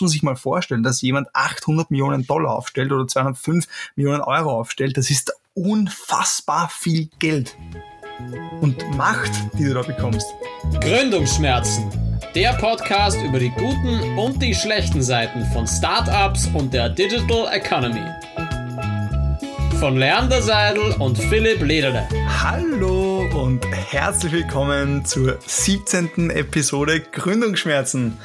muss man sich mal vorstellen, dass jemand 800 Millionen Dollar aufstellt oder 205 Millionen Euro aufstellt. Das ist unfassbar viel Geld und Macht, die du da bekommst. Gründungsschmerzen. Der Podcast über die guten und die schlechten Seiten von Startups und der Digital Economy. Von Leander Seidel und Philipp Lederle. Hallo und herzlich willkommen zur 17. Episode Gründungsschmerzen.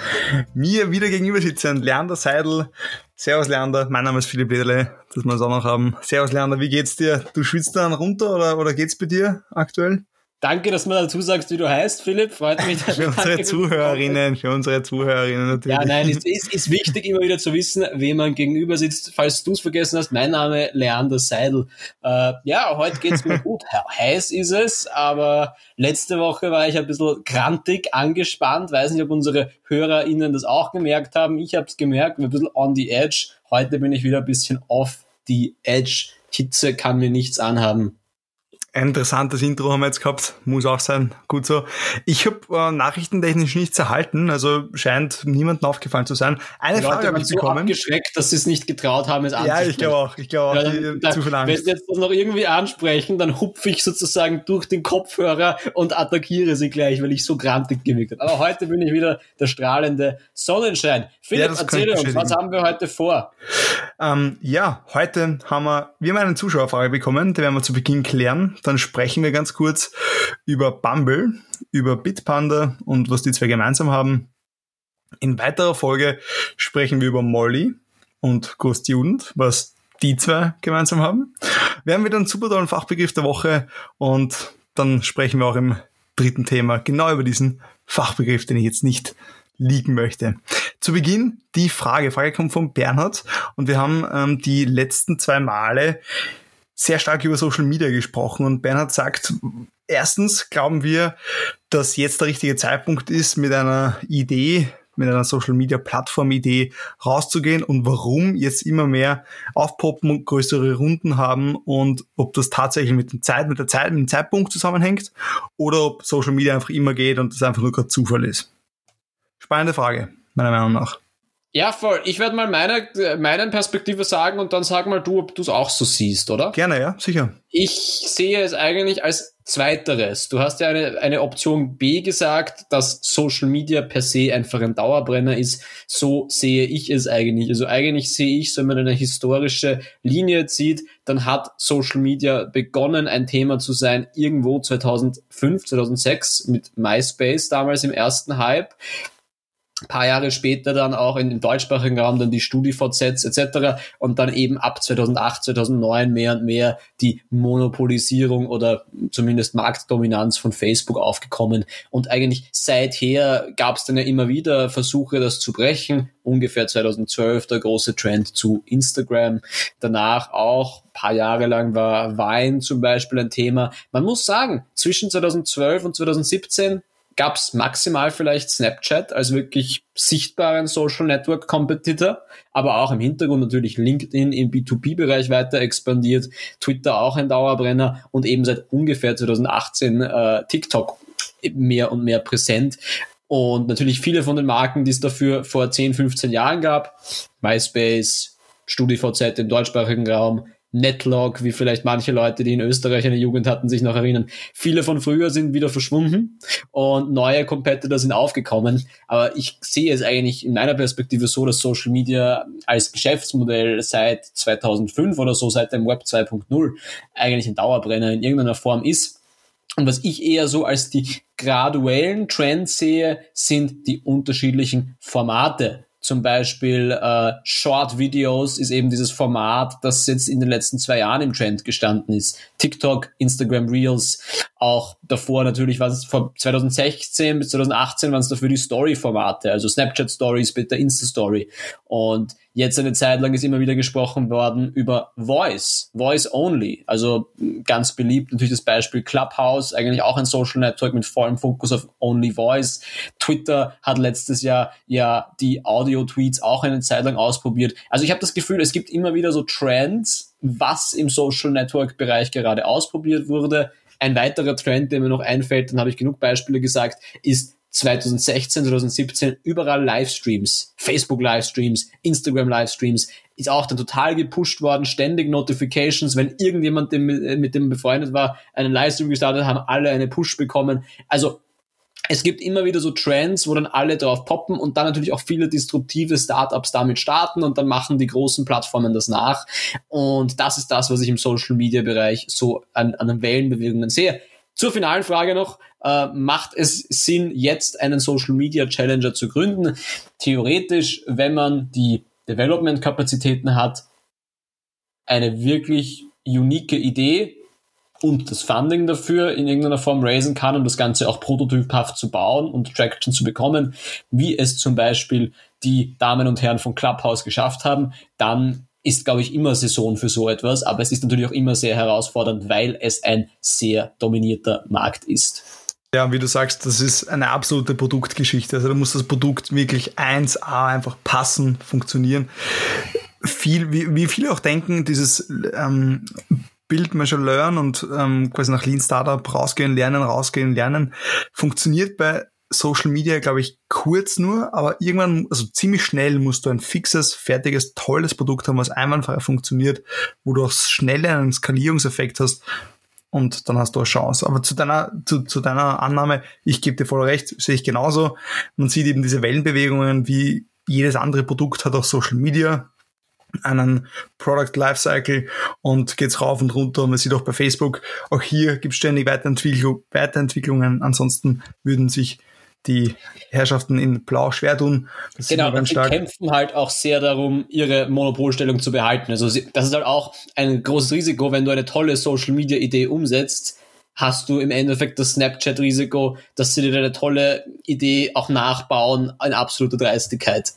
Mir wieder gegenüber sitzen Leander Seidel. Servus Leander, mein Name ist Philipp Lederle, dass wir es auch noch haben. Servus Leander, wie geht's dir? Du schwitzt dann runter oder, oder geht's bei dir aktuell? Danke, dass du mir dazu sagst, wie du heißt, Philipp. Freut mich. für unsere Zuhörerinnen, für unsere Zuhörerinnen natürlich. Ja, nein, es ist, ist wichtig, immer wieder zu wissen, wem man gegenüber sitzt. Falls du es vergessen hast, mein Name Leander Seidel. Äh, ja, heute geht's mir gut. Heiß ist es, aber letzte Woche war ich ein bisschen krantig, angespannt. Weiß nicht, ob unsere HörerInnen das auch gemerkt haben. Ich habe es gemerkt, ein bisschen on the edge. Heute bin ich wieder ein bisschen off the edge. Hitze kann mir nichts anhaben. Ein interessantes Intro haben wir jetzt gehabt, muss auch sein, gut so. Ich habe äh, nachrichtentechnisch nichts erhalten, also scheint niemandem aufgefallen zu sein. Eine Die Frage habe ich so bekommen. abgeschreckt, dass sie es nicht getraut haben, es Ja, ich glaube auch, ich glaube auch, Ja, die, dann, dann, zu viel wenn Angst. sie jetzt das noch irgendwie ansprechen, dann hupfe ich sozusagen durch den Kopfhörer und attackiere sie gleich, weil ich so grantig gewirkt habe. Aber heute bin ich wieder der strahlende Sonnenschein. Philipp, das erzähl uns, was haben wir heute vor? Ähm, ja, heute haben wir, wir haben eine Zuschauerfrage bekommen, die werden wir zu Beginn klären. Dann sprechen wir ganz kurz über Bumble, über Bitpanda und was die zwei gemeinsam haben. In weiterer Folge sprechen wir über Molly und Go Student, was die zwei gemeinsam haben. Wir haben wieder einen super tollen Fachbegriff der Woche und dann sprechen wir auch im dritten Thema genau über diesen Fachbegriff, den ich jetzt nicht liegen möchte. Zu Beginn die Frage. Frage kommt von Bernhard und wir haben ähm, die letzten zwei Male sehr stark über Social Media gesprochen und Bernhard sagt, erstens glauben wir, dass jetzt der richtige Zeitpunkt ist, mit einer Idee, mit einer Social Media Plattform Idee rauszugehen und warum jetzt immer mehr aufpoppen und größere Runden haben und ob das tatsächlich mit der Zeit, mit der Zeit, mit dem Zeitpunkt zusammenhängt oder ob Social Media einfach immer geht und das einfach nur gerade Zufall ist. Spannende Frage, meiner Meinung nach. Ja, voll. Ich werde mal meine, meine Perspektive sagen und dann sag mal du, ob du es auch so siehst, oder? Gerne, ja, sicher. Ich sehe es eigentlich als zweiteres. Du hast ja eine, eine Option B gesagt, dass Social Media per se einfach ein Dauerbrenner ist. So sehe ich es eigentlich. Also eigentlich sehe ich, wenn man eine historische Linie zieht, dann hat Social Media begonnen, ein Thema zu sein, irgendwo 2005, 2006 mit MySpace damals im ersten Hype paar Jahre später dann auch in dem deutschsprachigen Raum dann die StudiVZs etc. und dann eben ab 2008, 2009 mehr und mehr die Monopolisierung oder zumindest Marktdominanz von Facebook aufgekommen. Und eigentlich seither gab es dann ja immer wieder Versuche, das zu brechen. Ungefähr 2012 der große Trend zu Instagram. Danach auch paar Jahre lang war Vine zum Beispiel ein Thema. Man muss sagen, zwischen 2012 und 2017 gab es maximal vielleicht Snapchat als wirklich sichtbaren Social Network Competitor, aber auch im Hintergrund natürlich LinkedIn im B2B-Bereich weiter expandiert, Twitter auch ein Dauerbrenner und eben seit ungefähr 2018 äh, TikTok mehr und mehr präsent. Und natürlich viele von den Marken, die es dafür vor 10, 15 Jahren gab, MySpace, StudiVZ im deutschsprachigen Raum, Netlog, wie vielleicht manche Leute, die in Österreich eine Jugend hatten, sich noch erinnern. Viele von früher sind wieder verschwunden und neue Competitor sind aufgekommen. Aber ich sehe es eigentlich in meiner Perspektive so, dass Social Media als Geschäftsmodell seit 2005 oder so, seit dem Web 2.0 eigentlich ein Dauerbrenner in irgendeiner Form ist. Und was ich eher so als die graduellen Trends sehe, sind die unterschiedlichen Formate zum Beispiel äh, Short Videos ist eben dieses Format, das jetzt in den letzten zwei Jahren im Trend gestanden ist. TikTok, Instagram Reels, auch davor natürlich war es vor 2016 bis 2018 waren es dafür die Story-Formate, also Snapchat Stories, später Insta Story. Und jetzt eine Zeit lang ist immer wieder gesprochen worden über Voice, Voice Only. Also ganz beliebt natürlich das Beispiel Clubhouse, eigentlich auch ein Social Network mit vollem Fokus auf Only Voice. Twitter hat letztes Jahr ja die Audio-Tweets auch eine Zeit lang ausprobiert. Also ich habe das Gefühl, es gibt immer wieder so Trends, was im Social Network Bereich gerade ausprobiert wurde. Ein weiterer Trend, der mir noch einfällt, dann habe ich genug Beispiele gesagt, ist 2016, 2017 überall Livestreams, Facebook Livestreams, Instagram Livestreams, ist auch dann total gepusht worden, ständig Notifications, wenn irgendjemand dem, mit dem befreundet war, einen Livestream gestartet, haben alle eine Push bekommen. Also es gibt immer wieder so Trends, wo dann alle drauf poppen und dann natürlich auch viele disruptive Startups damit starten und dann machen die großen Plattformen das nach. Und das ist das, was ich im Social Media Bereich so an, an Wellenbewegungen sehe. Zur finalen Frage noch, äh, macht es Sinn, jetzt einen Social Media Challenger zu gründen? Theoretisch, wenn man die Development-Kapazitäten hat, eine wirklich unique Idee und das Funding dafür in irgendeiner Form raisen kann, um das Ganze auch prototyphaft zu bauen und Traction zu bekommen, wie es zum Beispiel die Damen und Herren von Clubhouse geschafft haben, dann ist, glaube ich, immer Saison für so etwas, aber es ist natürlich auch immer sehr herausfordernd, weil es ein sehr dominierter Markt ist. Ja, wie du sagst, das ist eine absolute Produktgeschichte. Also da muss das Produkt wirklich 1A einfach passen, funktionieren. Viel, wie, wie viele auch denken, dieses ähm, Build, Measure, Learn und ähm, quasi nach Lean Startup rausgehen, lernen, rausgehen, lernen, funktioniert bei Social Media, glaube ich, kurz nur, aber irgendwann, also ziemlich schnell musst du ein fixes, fertiges, tolles Produkt haben, was einwandfrei funktioniert, wo du auch schnell einen Skalierungseffekt hast und dann hast du eine Chance. Aber zu deiner, zu, zu deiner Annahme, ich gebe dir voll recht, sehe ich genauso. Man sieht eben diese Wellenbewegungen, wie jedes andere Produkt hat auch Social Media einen Product Lifecycle und geht's rauf und runter. Man sieht auch bei Facebook, auch hier gibt es ständig Weiterentwicklung, Weiterentwicklungen. Ansonsten würden sich die Herrschaften in Blau schwer tun. Das genau, und sie kämpfen halt auch sehr darum, ihre Monopolstellung zu behalten. Also das ist halt auch ein großes Risiko, wenn du eine tolle Social-Media-Idee umsetzt, hast du im Endeffekt das Snapchat-Risiko, dass sie dir deine tolle Idee auch nachbauen, eine absolute Dreistigkeit.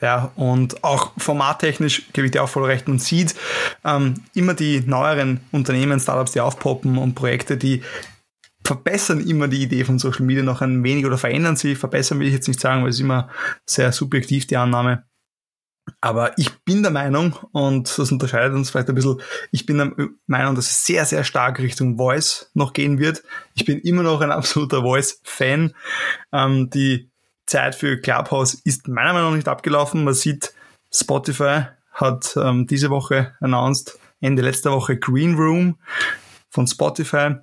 Ja, und auch formattechnisch gebe ich dir auch voll recht. Man sieht ähm, immer die neueren Unternehmen, Startups, die aufpoppen und Projekte, die verbessern immer die Idee von Social Media noch ein wenig oder verändern sie. Verbessern will ich jetzt nicht sagen, weil es immer sehr subjektiv die Annahme. Aber ich bin der Meinung, und das unterscheidet uns vielleicht ein bisschen, ich bin der Meinung, dass es sehr, sehr stark Richtung Voice noch gehen wird. Ich bin immer noch ein absoluter Voice-Fan. Ähm, die Zeit für Clubhouse ist meiner Meinung nach nicht abgelaufen. Man sieht, Spotify hat ähm, diese Woche announced, Ende letzter Woche Green Room von Spotify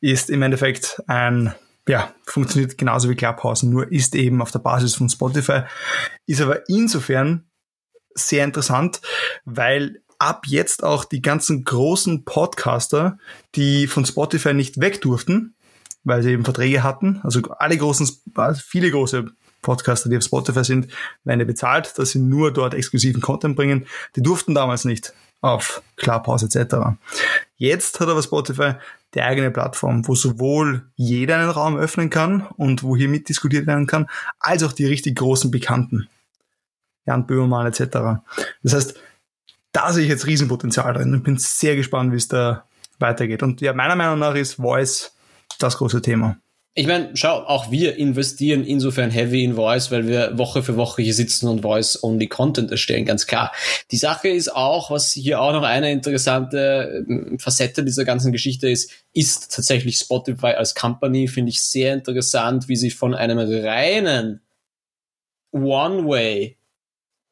ist im Endeffekt ein, ja, funktioniert genauso wie Clubhouse, nur ist eben auf der Basis von Spotify, ist aber insofern sehr interessant, weil ab jetzt auch die ganzen großen Podcaster, die von Spotify nicht weg durften, weil sie eben Verträge hatten, also alle großen, viele große Podcaster, die auf Spotify sind, werden ja bezahlt, dass sie nur dort exklusiven Content bringen. Die durften damals nicht auf Clubhouse etc. Jetzt hat aber Spotify die eigene Plattform, wo sowohl jeder einen Raum öffnen kann und wo hier mitdiskutiert werden kann, als auch die richtig großen Bekannten. Jan Böhmermann etc. Das heißt, da sehe ich jetzt Riesenpotenzial drin und bin sehr gespannt, wie es da weitergeht. Und ja, meiner Meinung nach ist Voice das große Thema. Ich meine, schau, auch wir investieren insofern heavy in Voice, weil wir Woche für Woche hier sitzen und Voice-only Content erstellen, ganz klar. Die Sache ist auch, was hier auch noch eine interessante ähm, Facette dieser ganzen Geschichte ist, ist tatsächlich Spotify als Company, finde ich sehr interessant, wie sie von einem reinen One-Way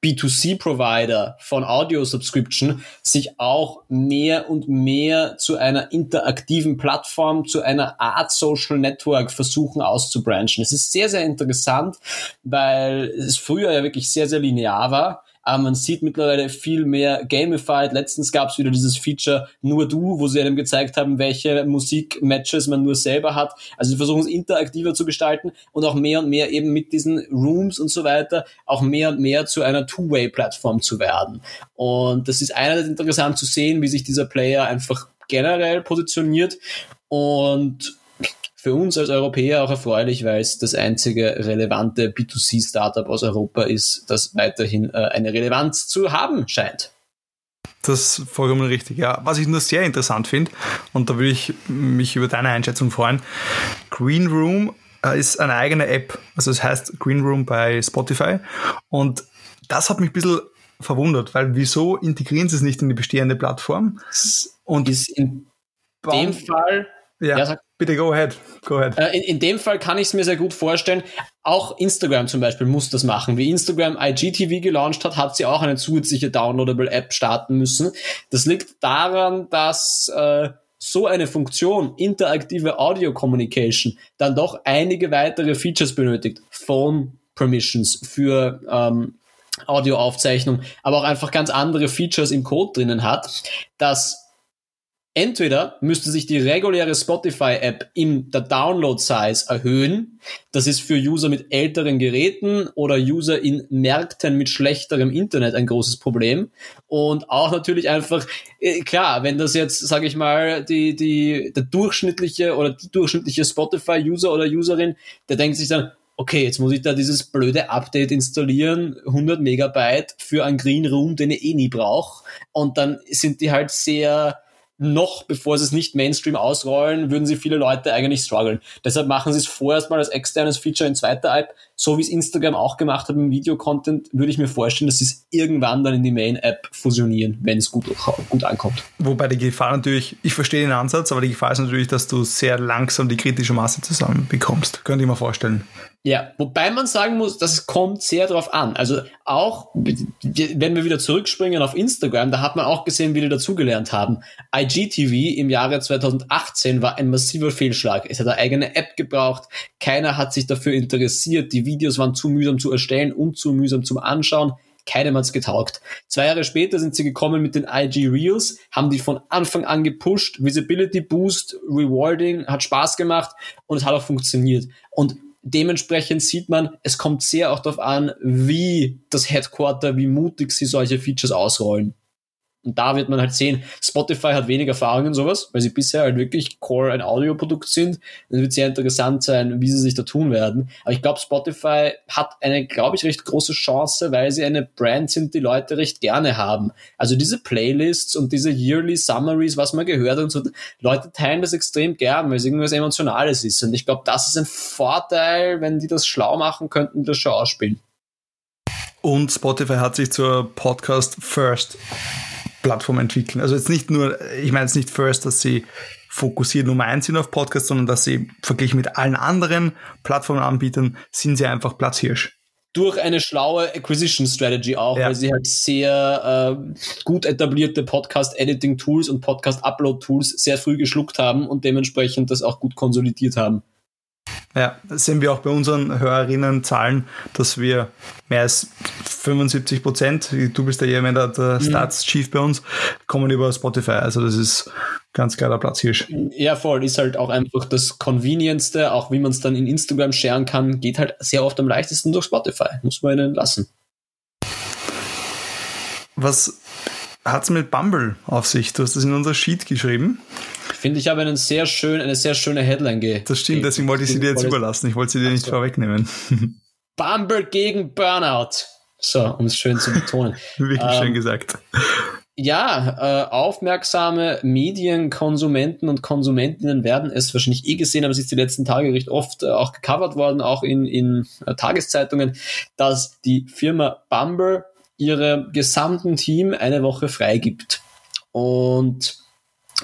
B2C-Provider von Audio-Subscription sich auch mehr und mehr zu einer interaktiven Plattform, zu einer Art Social Network versuchen auszubranchen. Es ist sehr, sehr interessant, weil es früher ja wirklich sehr, sehr linear war aber man sieht mittlerweile viel mehr gamified. Letztens gab es wieder dieses Feature Nur du, wo sie einem gezeigt haben, welche Musikmatches man nur selber hat. Also sie versuchen es interaktiver zu gestalten und auch mehr und mehr eben mit diesen Rooms und so weiter auch mehr und mehr zu einer Two-Way-Plattform zu werden. Und das ist einerseits interessant zu sehen, wie sich dieser Player einfach generell positioniert und für uns als Europäer auch erfreulich, weil es das einzige relevante B2C-Startup aus Europa ist, das weiterhin äh, eine Relevanz zu haben scheint. Das ist vollkommen richtig, ja. Was ich nur sehr interessant finde, und da würde ich mich über deine Einschätzung freuen, Green Room äh, ist eine eigene App. Also es heißt Green Room bei Spotify. Und das hat mich ein bisschen verwundert, weil wieso integrieren sie es nicht in die bestehende Plattform? Und ist in dem Fall Ja, ja bitte go ahead. Go ahead. Äh, in, in dem Fall kann ich es mir sehr gut vorstellen. Auch Instagram zum Beispiel muss das machen. Wie Instagram IGTV gelauncht hat, hat sie auch eine zusätzliche downloadable App starten müssen. Das liegt daran, dass äh, so eine Funktion, interaktive Audio Communication, dann doch einige weitere Features benötigt. Phone Permissions für ähm, Audioaufzeichnung, aber auch einfach ganz andere Features im Code drinnen hat, dass Entweder müsste sich die reguläre Spotify-App in der Download-Size erhöhen. Das ist für User mit älteren Geräten oder User in Märkten mit schlechterem Internet ein großes Problem. Und auch natürlich einfach, äh, klar, wenn das jetzt, sage ich mal, die, die, der durchschnittliche oder die durchschnittliche Spotify-User oder Userin, der denkt sich dann, okay, jetzt muss ich da dieses blöde Update installieren, 100 Megabyte für einen Green Room, den ich eh nie brauche. Und dann sind die halt sehr noch bevor sie es nicht Mainstream ausrollen, würden sie viele Leute eigentlich strugglen. Deshalb machen sie es vorerst mal als externes Feature in zweiter App, so wie es Instagram auch gemacht hat im Video-Content, würde ich mir vorstellen, dass sie es irgendwann dann in die Main-App fusionieren, wenn es gut, gut ankommt. Wobei die Gefahr natürlich, ich verstehe den Ansatz, aber die Gefahr ist natürlich, dass du sehr langsam die kritische Masse zusammenbekommst. Könnte ich mir vorstellen. Ja, wobei man sagen muss, das kommt sehr drauf an. Also auch, wenn wir wieder zurückspringen auf Instagram, da hat man auch gesehen, wie die dazugelernt haben. IGTV im Jahre 2018 war ein massiver Fehlschlag. Es hat eine eigene App gebraucht. Keiner hat sich dafür interessiert. Die Videos waren zu mühsam zu erstellen und zu mühsam zum Anschauen. Keinem hat's getaugt. Zwei Jahre später sind sie gekommen mit den IG Reels, haben die von Anfang an gepusht, Visibility Boost, Rewarding, hat Spaß gemacht und es hat auch funktioniert. Und dementsprechend sieht man, es kommt sehr auch darauf an, wie das Headquarter, wie mutig sie solche Features ausrollen. Und da wird man halt sehen, Spotify hat wenig Erfahrung in sowas, weil sie bisher halt wirklich Core ein Audioprodukt sind. Es wird sehr interessant sein, wie sie sich da tun werden. Aber ich glaube, Spotify hat eine, glaube ich, recht große Chance, weil sie eine Brand sind, die Leute recht gerne haben. Also diese Playlists und diese Yearly Summaries, was man gehört und so, Leute teilen das extrem gern, weil es irgendwas Emotionales ist. Und ich glaube, das ist ein Vorteil, wenn die das schlau machen könnten, das schon ausspielen. Und Spotify hat sich zur Podcast First Plattform entwickeln. Also jetzt nicht nur, ich meine jetzt nicht first, dass sie fokussiert Nummer eins sind auf Podcasts, sondern dass sie verglichen mit allen anderen Plattformanbietern sind sie einfach Platzhirsch. Durch eine schlaue Acquisition Strategy auch, ja. weil sie halt sehr äh, gut etablierte Podcast-Editing-Tools und Podcast-Upload-Tools sehr früh geschluckt haben und dementsprechend das auch gut konsolidiert haben. Ja, das sehen wir auch bei unseren Hörerinnenzahlen, dass wir mehr als 75 Prozent, du bist ja jemand der, der mhm. Stats-Chief bei uns, kommen über Spotify. Also das ist ganz klar der Platzhirsch. Ja, voll. Ist halt auch einfach das Convenientste, auch wie man es dann in Instagram scheren kann, geht halt sehr oft am leichtesten durch Spotify. Muss man ihnen lassen. Was hat es mit Bumble auf sich? Du hast das in unser Sheet geschrieben. Ich finde, ich habe einen sehr schön, eine sehr schöne Headline ge. Das stimmt, deswegen wollte ich sie dir jetzt überlassen. Ich wollte sie dir nicht so. vorwegnehmen. Bumble gegen Burnout. So, um es schön zu betonen. Wirklich ähm, schön gesagt. Ja, äh, aufmerksame Medienkonsumenten und Konsumentinnen werden es wahrscheinlich eh gesehen, aber es ist die letzten Tage recht oft äh, auch gecovert worden, auch in, in äh, Tageszeitungen, dass die Firma Bumble ihre gesamten Team eine Woche freigibt. Und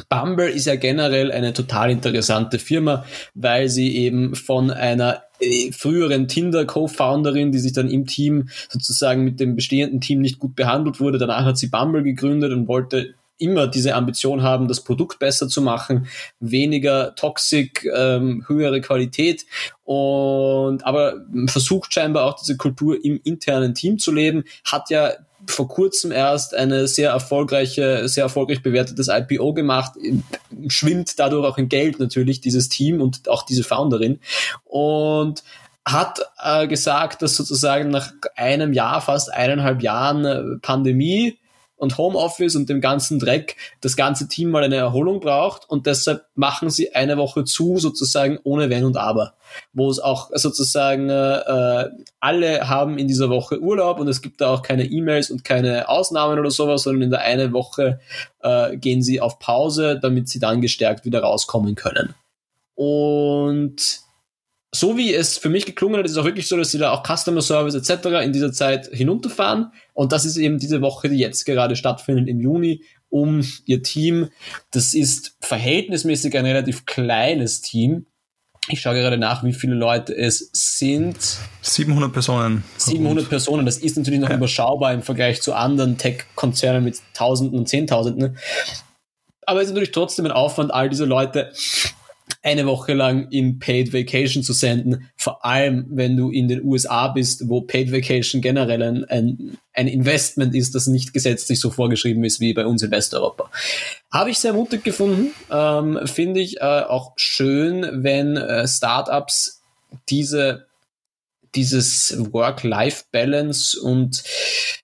Bumble ist ja generell eine total interessante Firma, weil sie eben von einer äh, früheren Tinder-Co-Founderin, die sich dann im Team sozusagen mit dem bestehenden Team nicht gut behandelt wurde. Danach hat sie Bumble gegründet und wollte immer diese Ambition haben, das Produkt besser zu machen, weniger Toxik, ähm, höhere Qualität. Und aber versucht scheinbar auch diese Kultur im internen Team zu leben, hat ja vor kurzem erst eine sehr erfolgreiche, sehr erfolgreich bewertetes IPO gemacht, schwimmt dadurch auch in Geld natürlich dieses Team und auch diese Founderin. Und hat äh, gesagt, dass sozusagen nach einem Jahr, fast eineinhalb Jahren äh, Pandemie und Homeoffice und dem ganzen Dreck das ganze Team mal eine Erholung braucht und deshalb machen sie eine Woche zu, sozusagen ohne Wenn und Aber. Wo es auch sozusagen äh, alle haben in dieser Woche Urlaub und es gibt da auch keine E-Mails und keine Ausnahmen oder sowas, sondern in der eine Woche äh, gehen sie auf Pause, damit sie dann gestärkt wieder rauskommen können. Und so wie es für mich geklungen hat, ist es auch wirklich so, dass sie da auch Customer Service etc. in dieser Zeit hinunterfahren. Und das ist eben diese Woche, die jetzt gerade stattfindet im Juni. um ihr Team. Das ist verhältnismäßig ein relativ kleines Team. Ich schaue gerade nach, wie viele Leute es sind. 700 Personen. 700 Personen, das ist natürlich noch ja. überschaubar im Vergleich zu anderen Tech-Konzernen mit Tausenden und Zehntausenden. Aber es ist natürlich trotzdem ein Aufwand, all diese Leute eine Woche lang in Paid Vacation zu senden, vor allem wenn du in den USA bist, wo Paid Vacation generell ein, ein, ein Investment ist, das nicht gesetzlich so vorgeschrieben ist wie bei uns in Westeuropa. Habe ich sehr mutig gefunden, ähm, finde ich äh, auch schön, wenn äh, Startups diese dieses Work-Life-Balance und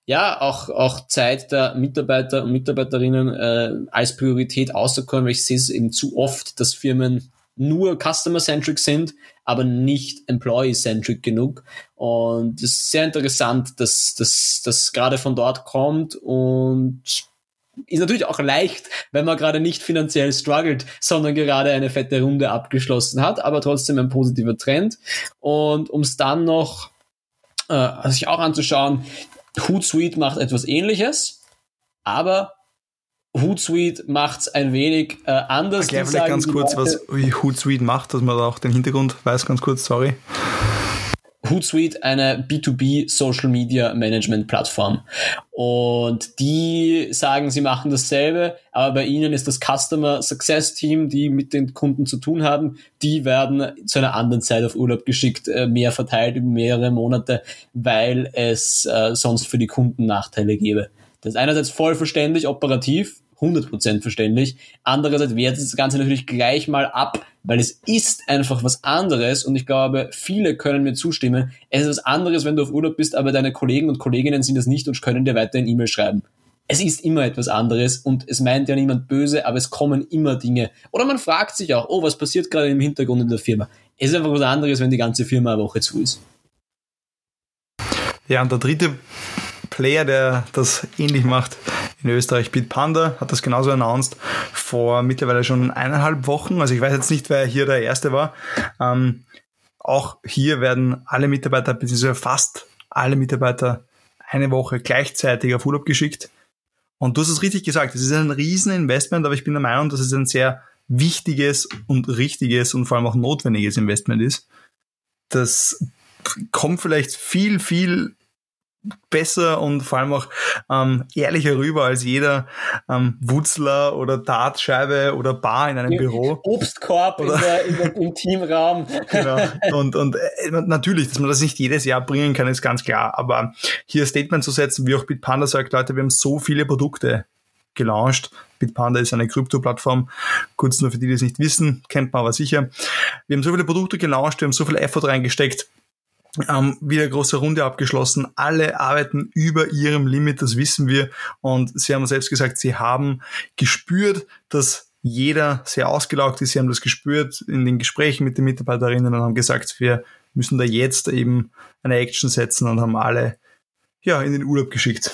ja, auch, auch Zeit der Mitarbeiter und Mitarbeiterinnen äh, als Priorität außerkommen, weil ich sehe es eben zu oft, dass Firmen nur Customer-centric sind, aber nicht Employee-centric genug. Und es ist sehr interessant, dass das gerade von dort kommt und ist natürlich auch leicht, wenn man gerade nicht finanziell struggelt, sondern gerade eine fette Runde abgeschlossen hat, aber trotzdem ein positiver Trend. Und um es dann noch äh, sich auch anzuschauen, Hootsuite macht etwas ähnliches, aber Hootsuite macht es ein wenig äh, anders. Erklär vielleicht ganz kurz, Leute, was Hootsuite macht, dass man da auch den Hintergrund weiß, ganz kurz, sorry. Hootsuite eine B2B Social Media Management Plattform. Und die sagen, sie machen dasselbe, aber bei ihnen ist das Customer Success Team, die mit den Kunden zu tun haben, die werden zu einer anderen Zeit auf Urlaub geschickt, äh, mehr verteilt über mehrere Monate, weil es äh, sonst für die Kunden Nachteile gäbe. Das ist einerseits voll verständlich, operativ, 100% verständlich. Andererseits wertet das Ganze natürlich gleich mal ab, weil es ist einfach was anderes und ich glaube, viele können mir zustimmen. Es ist was anderes, wenn du auf Urlaub bist, aber deine Kollegen und Kolleginnen sind das nicht und können dir weiterhin E-Mail schreiben. Es ist immer etwas anderes und es meint ja niemand böse, aber es kommen immer Dinge. Oder man fragt sich auch, oh, was passiert gerade im Hintergrund in der Firma? Es ist einfach was anderes, wenn die ganze Firma eine Woche zu ist. Ja, und der dritte Player, der das ähnlich macht in Österreich, Bitpanda, hat das genauso announced vor mittlerweile schon eineinhalb Wochen. Also ich weiß jetzt nicht, wer hier der Erste war. Ähm, auch hier werden alle Mitarbeiter, beziehungsweise fast alle Mitarbeiter eine Woche gleichzeitig auf Urlaub geschickt. Und du hast es richtig gesagt, es ist ein Rieseninvestment, aber ich bin der Meinung, dass es ein sehr wichtiges und richtiges und vor allem auch notwendiges Investment ist. Das kommt vielleicht viel, viel besser und vor allem auch ähm, ehrlicher rüber als jeder ähm, Wutzler oder Dartscheibe oder Bar in einem Büro. Obstkorb oder in der, in der, im Teamraum. genau. Und, und äh, natürlich, dass man das nicht jedes Jahr bringen kann, ist ganz klar. Aber hier Statement zu setzen, wie auch Bitpanda sagt, Leute, wir haben so viele Produkte gelauncht. Bitpanda ist eine Krypto-Plattform. Kurz nur für die, die es nicht wissen, kennt man aber sicher. Wir haben so viele Produkte gelauncht, wir haben so viel Effort reingesteckt ähm, wieder große Runde abgeschlossen. Alle arbeiten über ihrem Limit, das wissen wir. Und sie haben selbst gesagt, sie haben gespürt, dass jeder sehr ausgelaugt ist. Sie haben das gespürt in den Gesprächen mit den Mitarbeiterinnen und haben gesagt, wir müssen da jetzt eben eine Action setzen und haben alle ja, in den Urlaub geschickt.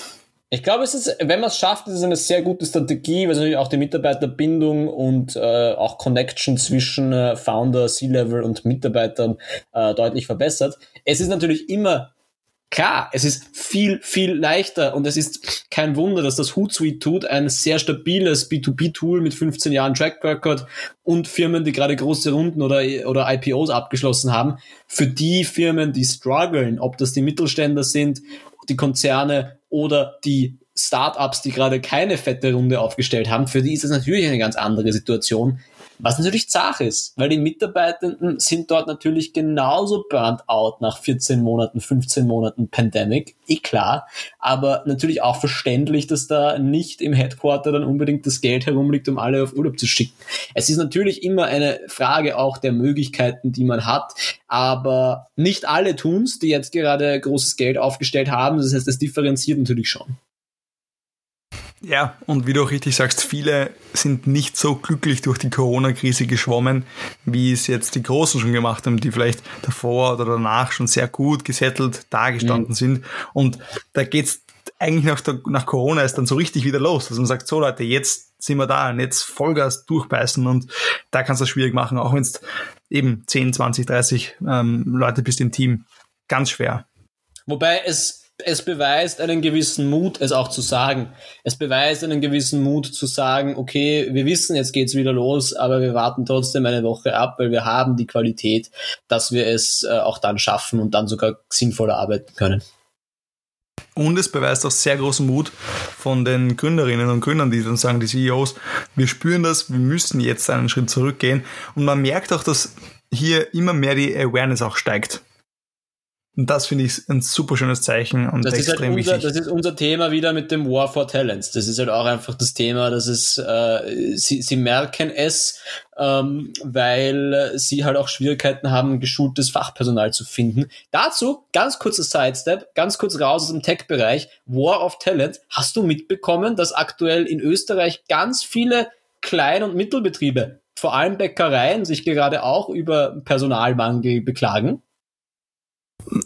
Ich glaube, es ist, wenn man es schafft, ist es eine sehr gute Strategie, weil es natürlich auch die Mitarbeiterbindung und äh, auch Connection zwischen äh, Founder, C-Level und Mitarbeitern äh, deutlich verbessert. Es ist natürlich immer klar, es ist viel, viel leichter und es ist kein Wunder, dass das Hootsuite tut, ein sehr stabiles B2B-Tool mit 15 Jahren Track Record und Firmen, die gerade große Runden oder, oder IPOs abgeschlossen haben. Für die Firmen, die strugglen, ob das die Mittelständler sind, die Konzerne oder die Startups, die gerade keine fette Runde aufgestellt haben, für die ist es natürlich eine ganz andere Situation. Was natürlich zach ist, weil die Mitarbeitenden sind dort natürlich genauso burnt out nach 14 Monaten, 15 Monaten Pandemic, eh klar, aber natürlich auch verständlich, dass da nicht im Headquarter dann unbedingt das Geld herumliegt, um alle auf Urlaub zu schicken. Es ist natürlich immer eine Frage auch der Möglichkeiten, die man hat, aber nicht alle tun's, die jetzt gerade großes Geld aufgestellt haben, das heißt, es differenziert natürlich schon. Ja, und wie du auch richtig sagst, viele sind nicht so glücklich durch die Corona-Krise geschwommen, wie es jetzt die Großen schon gemacht haben, die vielleicht davor oder danach schon sehr gut gesettelt dagestanden mhm. sind. Und da geht's eigentlich nach, der, nach Corona ist dann so richtig wieder los, dass man sagt, so Leute, jetzt sind wir da und jetzt Vollgas durchbeißen und da kannst du es schwierig machen, auch wenn es eben 10, 20, 30 ähm, Leute bist im Team. Ganz schwer. Wobei es es beweist einen gewissen Mut, es auch zu sagen. Es beweist einen gewissen Mut zu sagen, okay, wir wissen, jetzt geht's wieder los, aber wir warten trotzdem eine Woche ab, weil wir haben die Qualität, dass wir es äh, auch dann schaffen und dann sogar sinnvoller arbeiten können. Und es beweist auch sehr großen Mut von den Gründerinnen und Gründern, die dann sagen, die CEOs, wir spüren das, wir müssen jetzt einen Schritt zurückgehen. Und man merkt auch, dass hier immer mehr die Awareness auch steigt. Und das finde ich ein super schönes Zeichen und das extrem ist halt unser, wichtig. Das ist unser Thema wieder mit dem War for Talents. Das ist halt auch einfach das Thema, dass es, äh, sie, sie merken es, ähm, weil sie halt auch Schwierigkeiten haben, geschultes Fachpersonal zu finden. Dazu, ganz kurzer Sidestep, ganz kurz raus aus dem Tech-Bereich, War of Talent. Hast du mitbekommen, dass aktuell in Österreich ganz viele Klein- und Mittelbetriebe, vor allem Bäckereien, sich gerade auch über Personalmangel beklagen?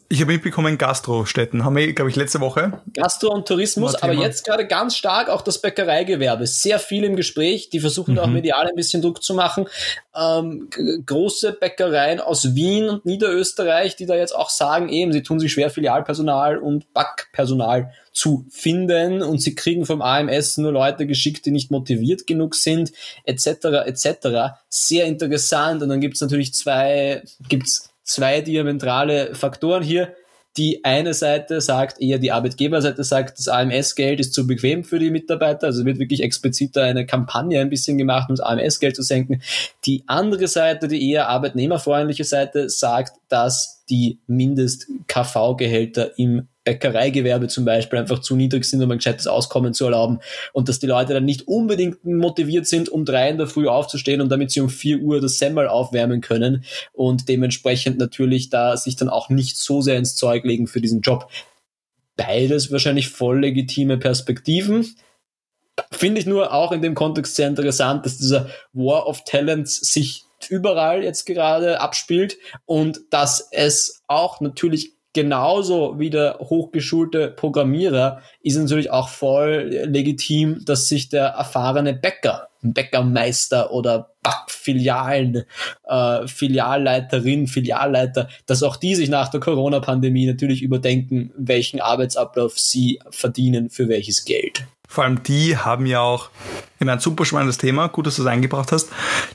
Ich habe mitbekommen, Gastrostätten haben wir, glaube ich, letzte Woche. Gastro und Tourismus, aber jetzt gerade ganz stark auch das Bäckereigewerbe. Sehr viel im Gespräch. Die versuchen mhm. auch medial ein bisschen Druck zu machen. Ähm, große Bäckereien aus Wien und Niederösterreich, die da jetzt auch sagen, eben, sie tun sich schwer, Filialpersonal und Backpersonal zu finden und sie kriegen vom AMS nur Leute geschickt, die nicht motiviert genug sind, etc. etc. Sehr interessant. Und dann gibt's natürlich zwei, gibt's zwei diametrale Faktoren hier. Die eine Seite sagt, eher die Arbeitgeberseite sagt, das AMS-Geld ist zu bequem für die Mitarbeiter. Also wird wirklich explizit da eine Kampagne ein bisschen gemacht, um das AMS-Geld zu senken. Die andere Seite, die eher arbeitnehmerfreundliche Seite, sagt, dass die Mindest-KV-Gehälter im Bäckereigewerbe zum Beispiel einfach zu niedrig sind, um ein gescheites Auskommen zu erlauben und dass die Leute dann nicht unbedingt motiviert sind, um drei in der Früh aufzustehen und damit sie um vier Uhr das Semmel aufwärmen können und dementsprechend natürlich da sich dann auch nicht so sehr ins Zeug legen für diesen Job. Beides wahrscheinlich voll legitime Perspektiven. Finde ich nur auch in dem Kontext sehr interessant, dass dieser War of Talents sich überall jetzt gerade abspielt und dass es auch natürlich genauso wie der hochgeschulte Programmierer ist natürlich auch voll legitim, dass sich der erfahrene Bäcker, Bäckermeister oder Backfilialen, äh, Filialleiterin, Filialleiter, dass auch die sich nach der Corona-Pandemie natürlich überdenken, welchen Arbeitsablauf sie verdienen für welches Geld. Vor allem die haben ja auch, ich meine, super spannendes Thema, gut, dass du es eingebracht hast,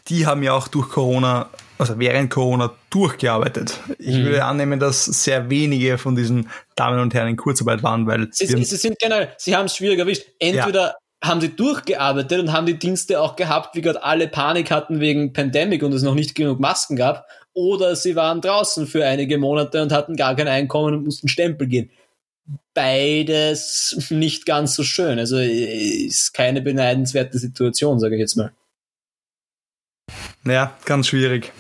die haben ja auch durch Corona also während Corona durchgearbeitet. Ich mhm. würde annehmen, dass sehr wenige von diesen Damen und Herren in Kurzarbeit waren, weil sie, sie sind generell, sie haben es schwierig erwischt. Entweder ja. haben sie durchgearbeitet und haben die Dienste auch gehabt, wie gerade alle Panik hatten wegen Pandemic und es noch nicht genug Masken gab, oder sie waren draußen für einige Monate und hatten gar kein Einkommen und mussten Stempel gehen. Beides nicht ganz so schön. Also ist keine beneidenswerte Situation, sage ich jetzt mal. Ja, ganz schwierig.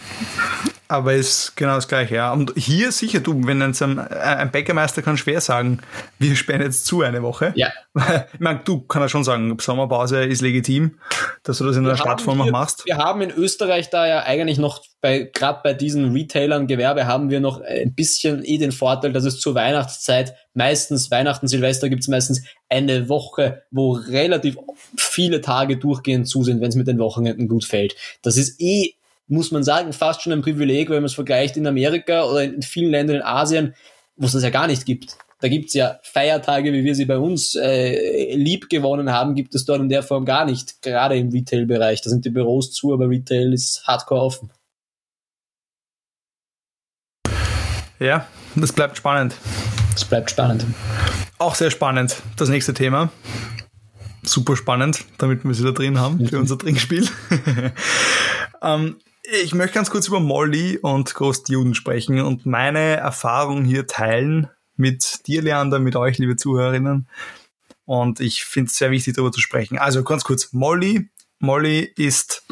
Aber ist genau das Gleiche, ja. Und hier sicher, du, wenn ein, ein Bäckermeister kann schwer sagen, wir sperren jetzt zu eine Woche. Ja. Ich meine, du kann ja schon sagen, Sommerpause ist legitim, dass du das in wir der Stadtform noch machst. Wir haben in Österreich da ja eigentlich noch bei, gerade bei diesen Retailern, Gewerbe haben wir noch ein bisschen eh den Vorteil, dass es zur Weihnachtszeit meistens, Weihnachten, Silvester gibt's meistens eine Woche, wo relativ viele Tage durchgehend zu sind, wenn es mit den Wochenenden gut fällt. Das ist eh muss man sagen, fast schon ein Privileg, wenn man es vergleicht in Amerika oder in vielen Ländern in Asien, wo es das ja gar nicht gibt. Da gibt's ja Feiertage, wie wir sie bei uns äh, lieb gewonnen haben, gibt es dort in der Form gar nicht, gerade im Retail-Bereich. Da sind die Büros zu, aber Retail ist hardcore offen. Ja, das bleibt spannend. Das bleibt spannend. Auch sehr spannend. Das nächste Thema. Super spannend, damit wir sie da drin haben für unser Trinkspiel. ähm, ich möchte ganz kurz über Molly und Ghost Juden sprechen und meine Erfahrung hier teilen mit dir, Leander, mit euch, liebe Zuhörerinnen. Und ich finde es sehr wichtig, darüber zu sprechen. Also ganz kurz, Molly. Molly ist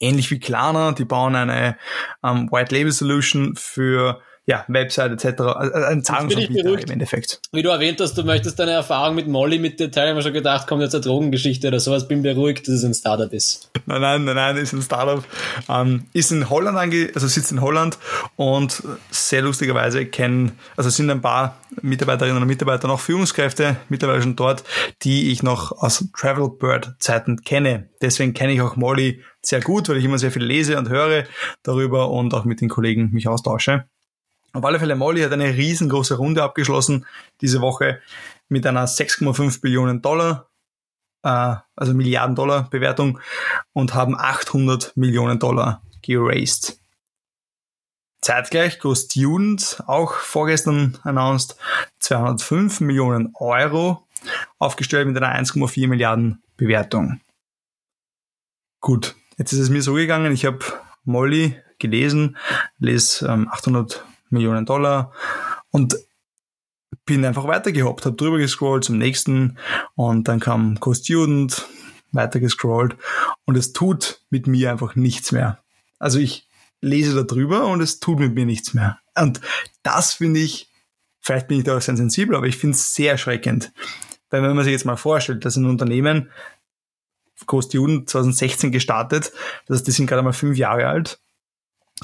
ähnlich wie Klarna, die bauen eine ähm, White Label Solution für ja, Website etc. Also ein Zahlungsanbieter im Endeffekt. Wie du erwähnt hast, du möchtest deine Erfahrung mit Molly mit dir teilen. Ich habe schon gedacht, kommt jetzt eine Drogengeschichte oder sowas. Bin beruhigt, dass es ein Startup ist. Nein, nein, nein, nein, ist ein Startup. Ähm, ist in Holland ange also sitzt in Holland und sehr lustigerweise kennen, also sind ein paar Mitarbeiterinnen und Mitarbeiter noch Führungskräfte mittlerweile schon dort, die ich noch aus Travelbird Zeiten kenne. Deswegen kenne ich auch Molly sehr gut, weil ich immer sehr viel lese und höre darüber und auch mit den Kollegen mich austausche. Auf alle Fälle, Molly hat eine riesengroße Runde abgeschlossen diese Woche mit einer 6,5 Billionen Dollar, äh, also Milliarden Dollar Bewertung und haben 800 Millionen Dollar geraced. Zeitgleich Ghost Student, auch vorgestern announced, 205 Millionen Euro aufgestellt mit einer 1,4 Milliarden Bewertung. Gut, jetzt ist es mir so gegangen, ich habe Molly gelesen, lese ähm, 800 Millionen Dollar und bin einfach weitergehoppt, habe drüber gescrollt zum nächsten und dann kam Co-Student, weiter gescrollt und es tut mit mir einfach nichts mehr. Also ich lese da drüber und es tut mit mir nichts mehr. Und das finde ich, vielleicht bin ich da auch sehr sensibel, aber ich finde es sehr erschreckend. Weil wenn man sich jetzt mal vorstellt, dass ein Unternehmen Co-Student 2016 gestartet, das heißt, die sind gerade mal fünf Jahre alt,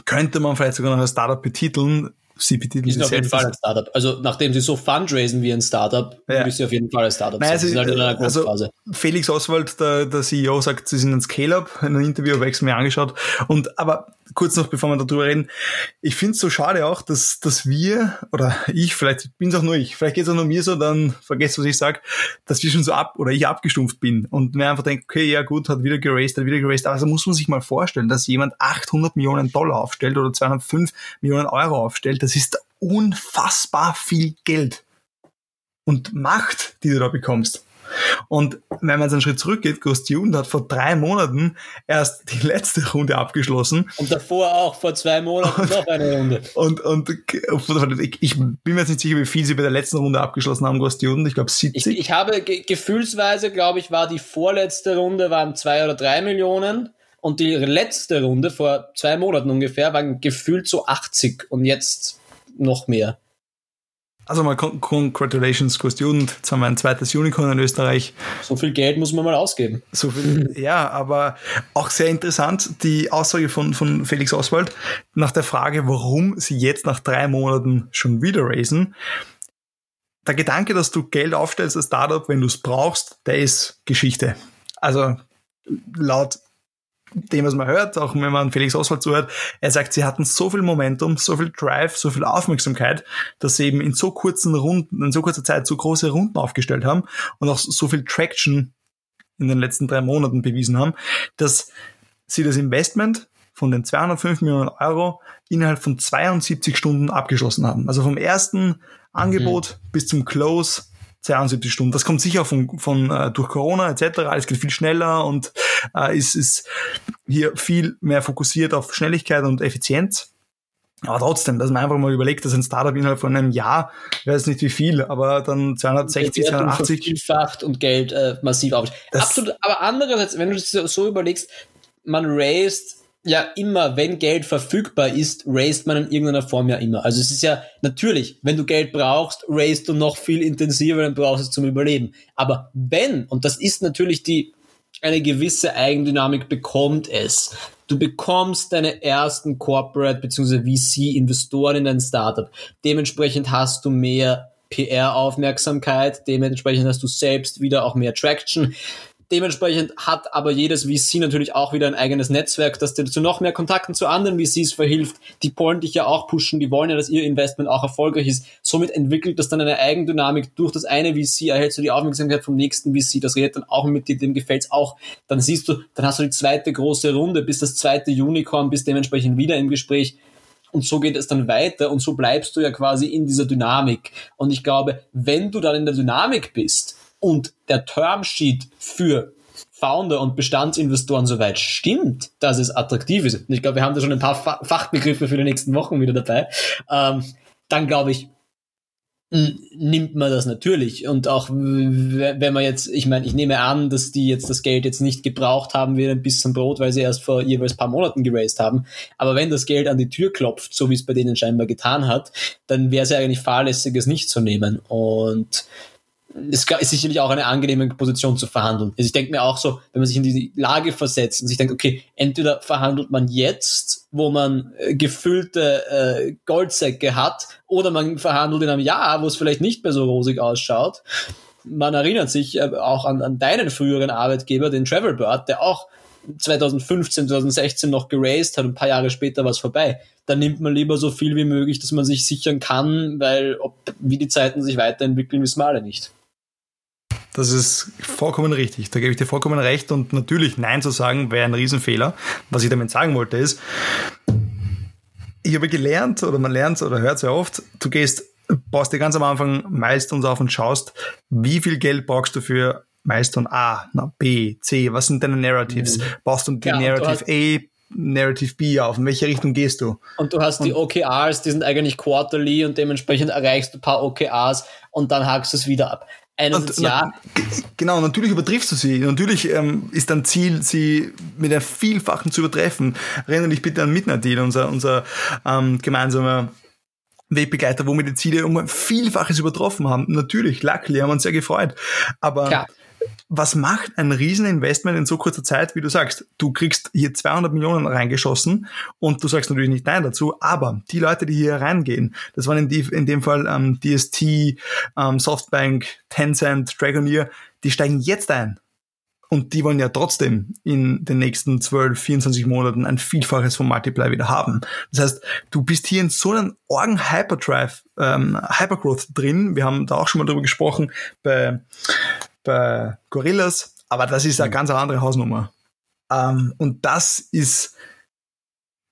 könnte man vielleicht sogar noch als Startup betiteln, Sie betiteln die sind auf jeden Fall ein Startup. Also nachdem sie so fundraisen wie ein Startup, ja. ich sie auf jeden Fall ein Startup Nein, sein. Sie sind halt in einer also Felix Oswald, der, der CEO, sagt, sie sind ein Scale-Up. In einem Interview habe ich es mir angeschaut. Und aber kurz noch, bevor wir darüber reden, ich finde es so schade auch, dass, dass wir, oder ich, vielleicht bin es auch nur ich, vielleicht geht es auch nur mir so, dann vergesst, was ich sage, dass wir schon so ab, oder ich abgestumpft bin und mir einfach denke, okay, ja gut, hat wieder geraced, hat wieder geraced, aber also muss man sich mal vorstellen, dass jemand 800 Millionen Dollar aufstellt oder 205 Millionen Euro aufstellt, das ist unfassbar viel Geld und Macht, die du da bekommst. Und wenn man jetzt einen Schritt zurückgeht, Ghost Dune hat vor drei Monaten erst die letzte Runde abgeschlossen. Und davor auch, vor zwei Monaten noch eine Runde. Und, und ich, ich, bin mir jetzt nicht sicher, wie viel sie bei der letzten Runde abgeschlossen haben, Ghost Dune. Ich glaube 70. Ich, ich habe ge gefühlsweise, glaube ich, war die vorletzte Runde waren zwei oder drei Millionen. Und die letzte Runde vor zwei Monaten ungefähr waren gefühlt so 80 und jetzt noch mehr. Also mal Congratulations, Kostjugend. Jetzt haben wir ein zweites Unicorn in Österreich. So viel Geld muss man mal ausgeben. So viel, ja, aber auch sehr interessant die Aussage von, von Felix Oswald nach der Frage, warum sie jetzt nach drei Monaten schon wieder raisen. Der Gedanke, dass du Geld aufstellst als Startup, wenn du es brauchst, der ist Geschichte. Also laut dem, was man hört, auch wenn man Felix Oswald zuhört, er sagt, sie hatten so viel Momentum, so viel Drive, so viel Aufmerksamkeit, dass sie eben in so kurzen Runden, in so kurzer Zeit so große Runden aufgestellt haben und auch so viel Traction in den letzten drei Monaten bewiesen haben, dass sie das Investment von den 205 Millionen Euro innerhalb von 72 Stunden abgeschlossen haben. Also vom ersten Angebot mhm. bis zum Close 72 Stunden. Das kommt sicher von, von äh, durch Corona etc. Alles geht viel schneller und äh, ist, ist hier viel mehr fokussiert auf Schnelligkeit und Effizienz. Aber trotzdem, dass man einfach mal überlegt, dass ein Startup innerhalb von einem Jahr, ich weiß nicht wie viel, aber dann 260, 280. Vielfacht und Geld äh, massiv auf. Absolut, aber andererseits, wenn du das so überlegst, man raised ja immer, wenn Geld verfügbar ist, raised man in irgendeiner Form ja immer. Also es ist ja natürlich, wenn du Geld brauchst, raised du noch viel intensiver, dann brauchst du es zum Überleben. Aber wenn, und das ist natürlich die, eine gewisse Eigendynamik bekommt es. Du bekommst deine ersten Corporate bzw. VC-Investoren in dein Startup. Dementsprechend hast du mehr PR-Aufmerksamkeit, dementsprechend hast du selbst wieder auch mehr Traction. Dementsprechend hat aber jedes VC natürlich auch wieder ein eigenes Netzwerk, das dir zu noch mehr Kontakten zu anderen VCs verhilft. Die wollen dich ja auch pushen, die wollen ja, dass ihr Investment auch erfolgreich ist. Somit entwickelt das dann eine Eigendynamik. Durch das eine VC erhältst du die Aufmerksamkeit vom nächsten VC, das redet dann auch mit dir, dem gefällt's auch. Dann siehst du, dann hast du die zweite große Runde, bis das zweite Unicorn, bis dementsprechend wieder im Gespräch. Und so geht es dann weiter und so bleibst du ja quasi in dieser Dynamik. Und ich glaube, wenn du dann in der Dynamik bist, und der Termsheet für Founder und Bestandsinvestoren soweit stimmt, dass es attraktiv ist, und ich glaube, wir haben da schon ein paar Fachbegriffe für die nächsten Wochen wieder dabei, ähm, dann glaube ich, nimmt man das natürlich. Und auch wenn man jetzt, ich meine, ich nehme an, dass die jetzt das Geld jetzt nicht gebraucht haben wie ein bisschen Brot, weil sie erst vor jeweils paar Monaten geraced haben. Aber wenn das Geld an die Tür klopft, so wie es bei denen scheinbar getan hat, dann wäre es ja eigentlich fahrlässig, es nicht zu nehmen. Und es ist sicherlich auch eine angenehme Position zu verhandeln. Also ich denke mir auch so, wenn man sich in die Lage versetzt und sich denkt, okay, entweder verhandelt man jetzt, wo man äh, gefüllte äh, Goldsäcke hat, oder man verhandelt in einem Jahr, wo es vielleicht nicht mehr so rosig ausschaut. Man erinnert sich äh, auch an, an deinen früheren Arbeitgeber, den Travel Bird, der auch 2015, 2016 noch geraced hat und ein paar Jahre später war es vorbei. Dann nimmt man lieber so viel wie möglich, dass man sich sichern kann, weil ob, wie die Zeiten sich weiterentwickeln, wissen wir alle nicht. Das ist vollkommen richtig. Da gebe ich dir vollkommen recht. Und natürlich Nein zu sagen wäre ein Riesenfehler. Was ich damit sagen wollte ist, ich habe gelernt, oder man lernt oder hört sehr oft, du gehst, baust dir ganz am Anfang Milestones auf und schaust, wie viel Geld brauchst du für Milestone A, na, B, C, was sind deine Narratives? Mhm. Baust du die ja, Narrative A, Narrative B auf? In welche Richtung gehst du? Und du hast und die OKRs, die sind eigentlich quarterly und dementsprechend erreichst du ein paar OKRs und dann hakst du es wieder ab. Einerseits ja. Genau, natürlich übertriffst du sie. Natürlich ähm, ist dein Ziel, sie mit einem Vielfachen zu übertreffen. Erinnere dich bitte an Midnight Deal, unser, unser ähm, gemeinsamer Wegbegleiter, wo wir die Ziele um ein Vielfaches übertroffen haben. Natürlich, luckily, haben wir uns sehr gefreut. Aber Klar was macht ein Rieseninvestment in so kurzer Zeit, wie du sagst? Du kriegst hier 200 Millionen reingeschossen und du sagst natürlich nicht Nein dazu, aber die Leute, die hier reingehen, das waren in, die, in dem Fall ähm, DST, ähm, Softbank, Tencent, Dragoneer, die steigen jetzt ein. Und die wollen ja trotzdem in den nächsten 12, 24 Monaten ein Vielfaches vom Multiply wieder haben. Das heißt, du bist hier in so einem Organ Hyperdrive, ähm, Hypergrowth drin. Wir haben da auch schon mal drüber gesprochen bei bei Gorillas, aber das ist eine mhm. ganz andere Hausnummer. Ähm, und das ist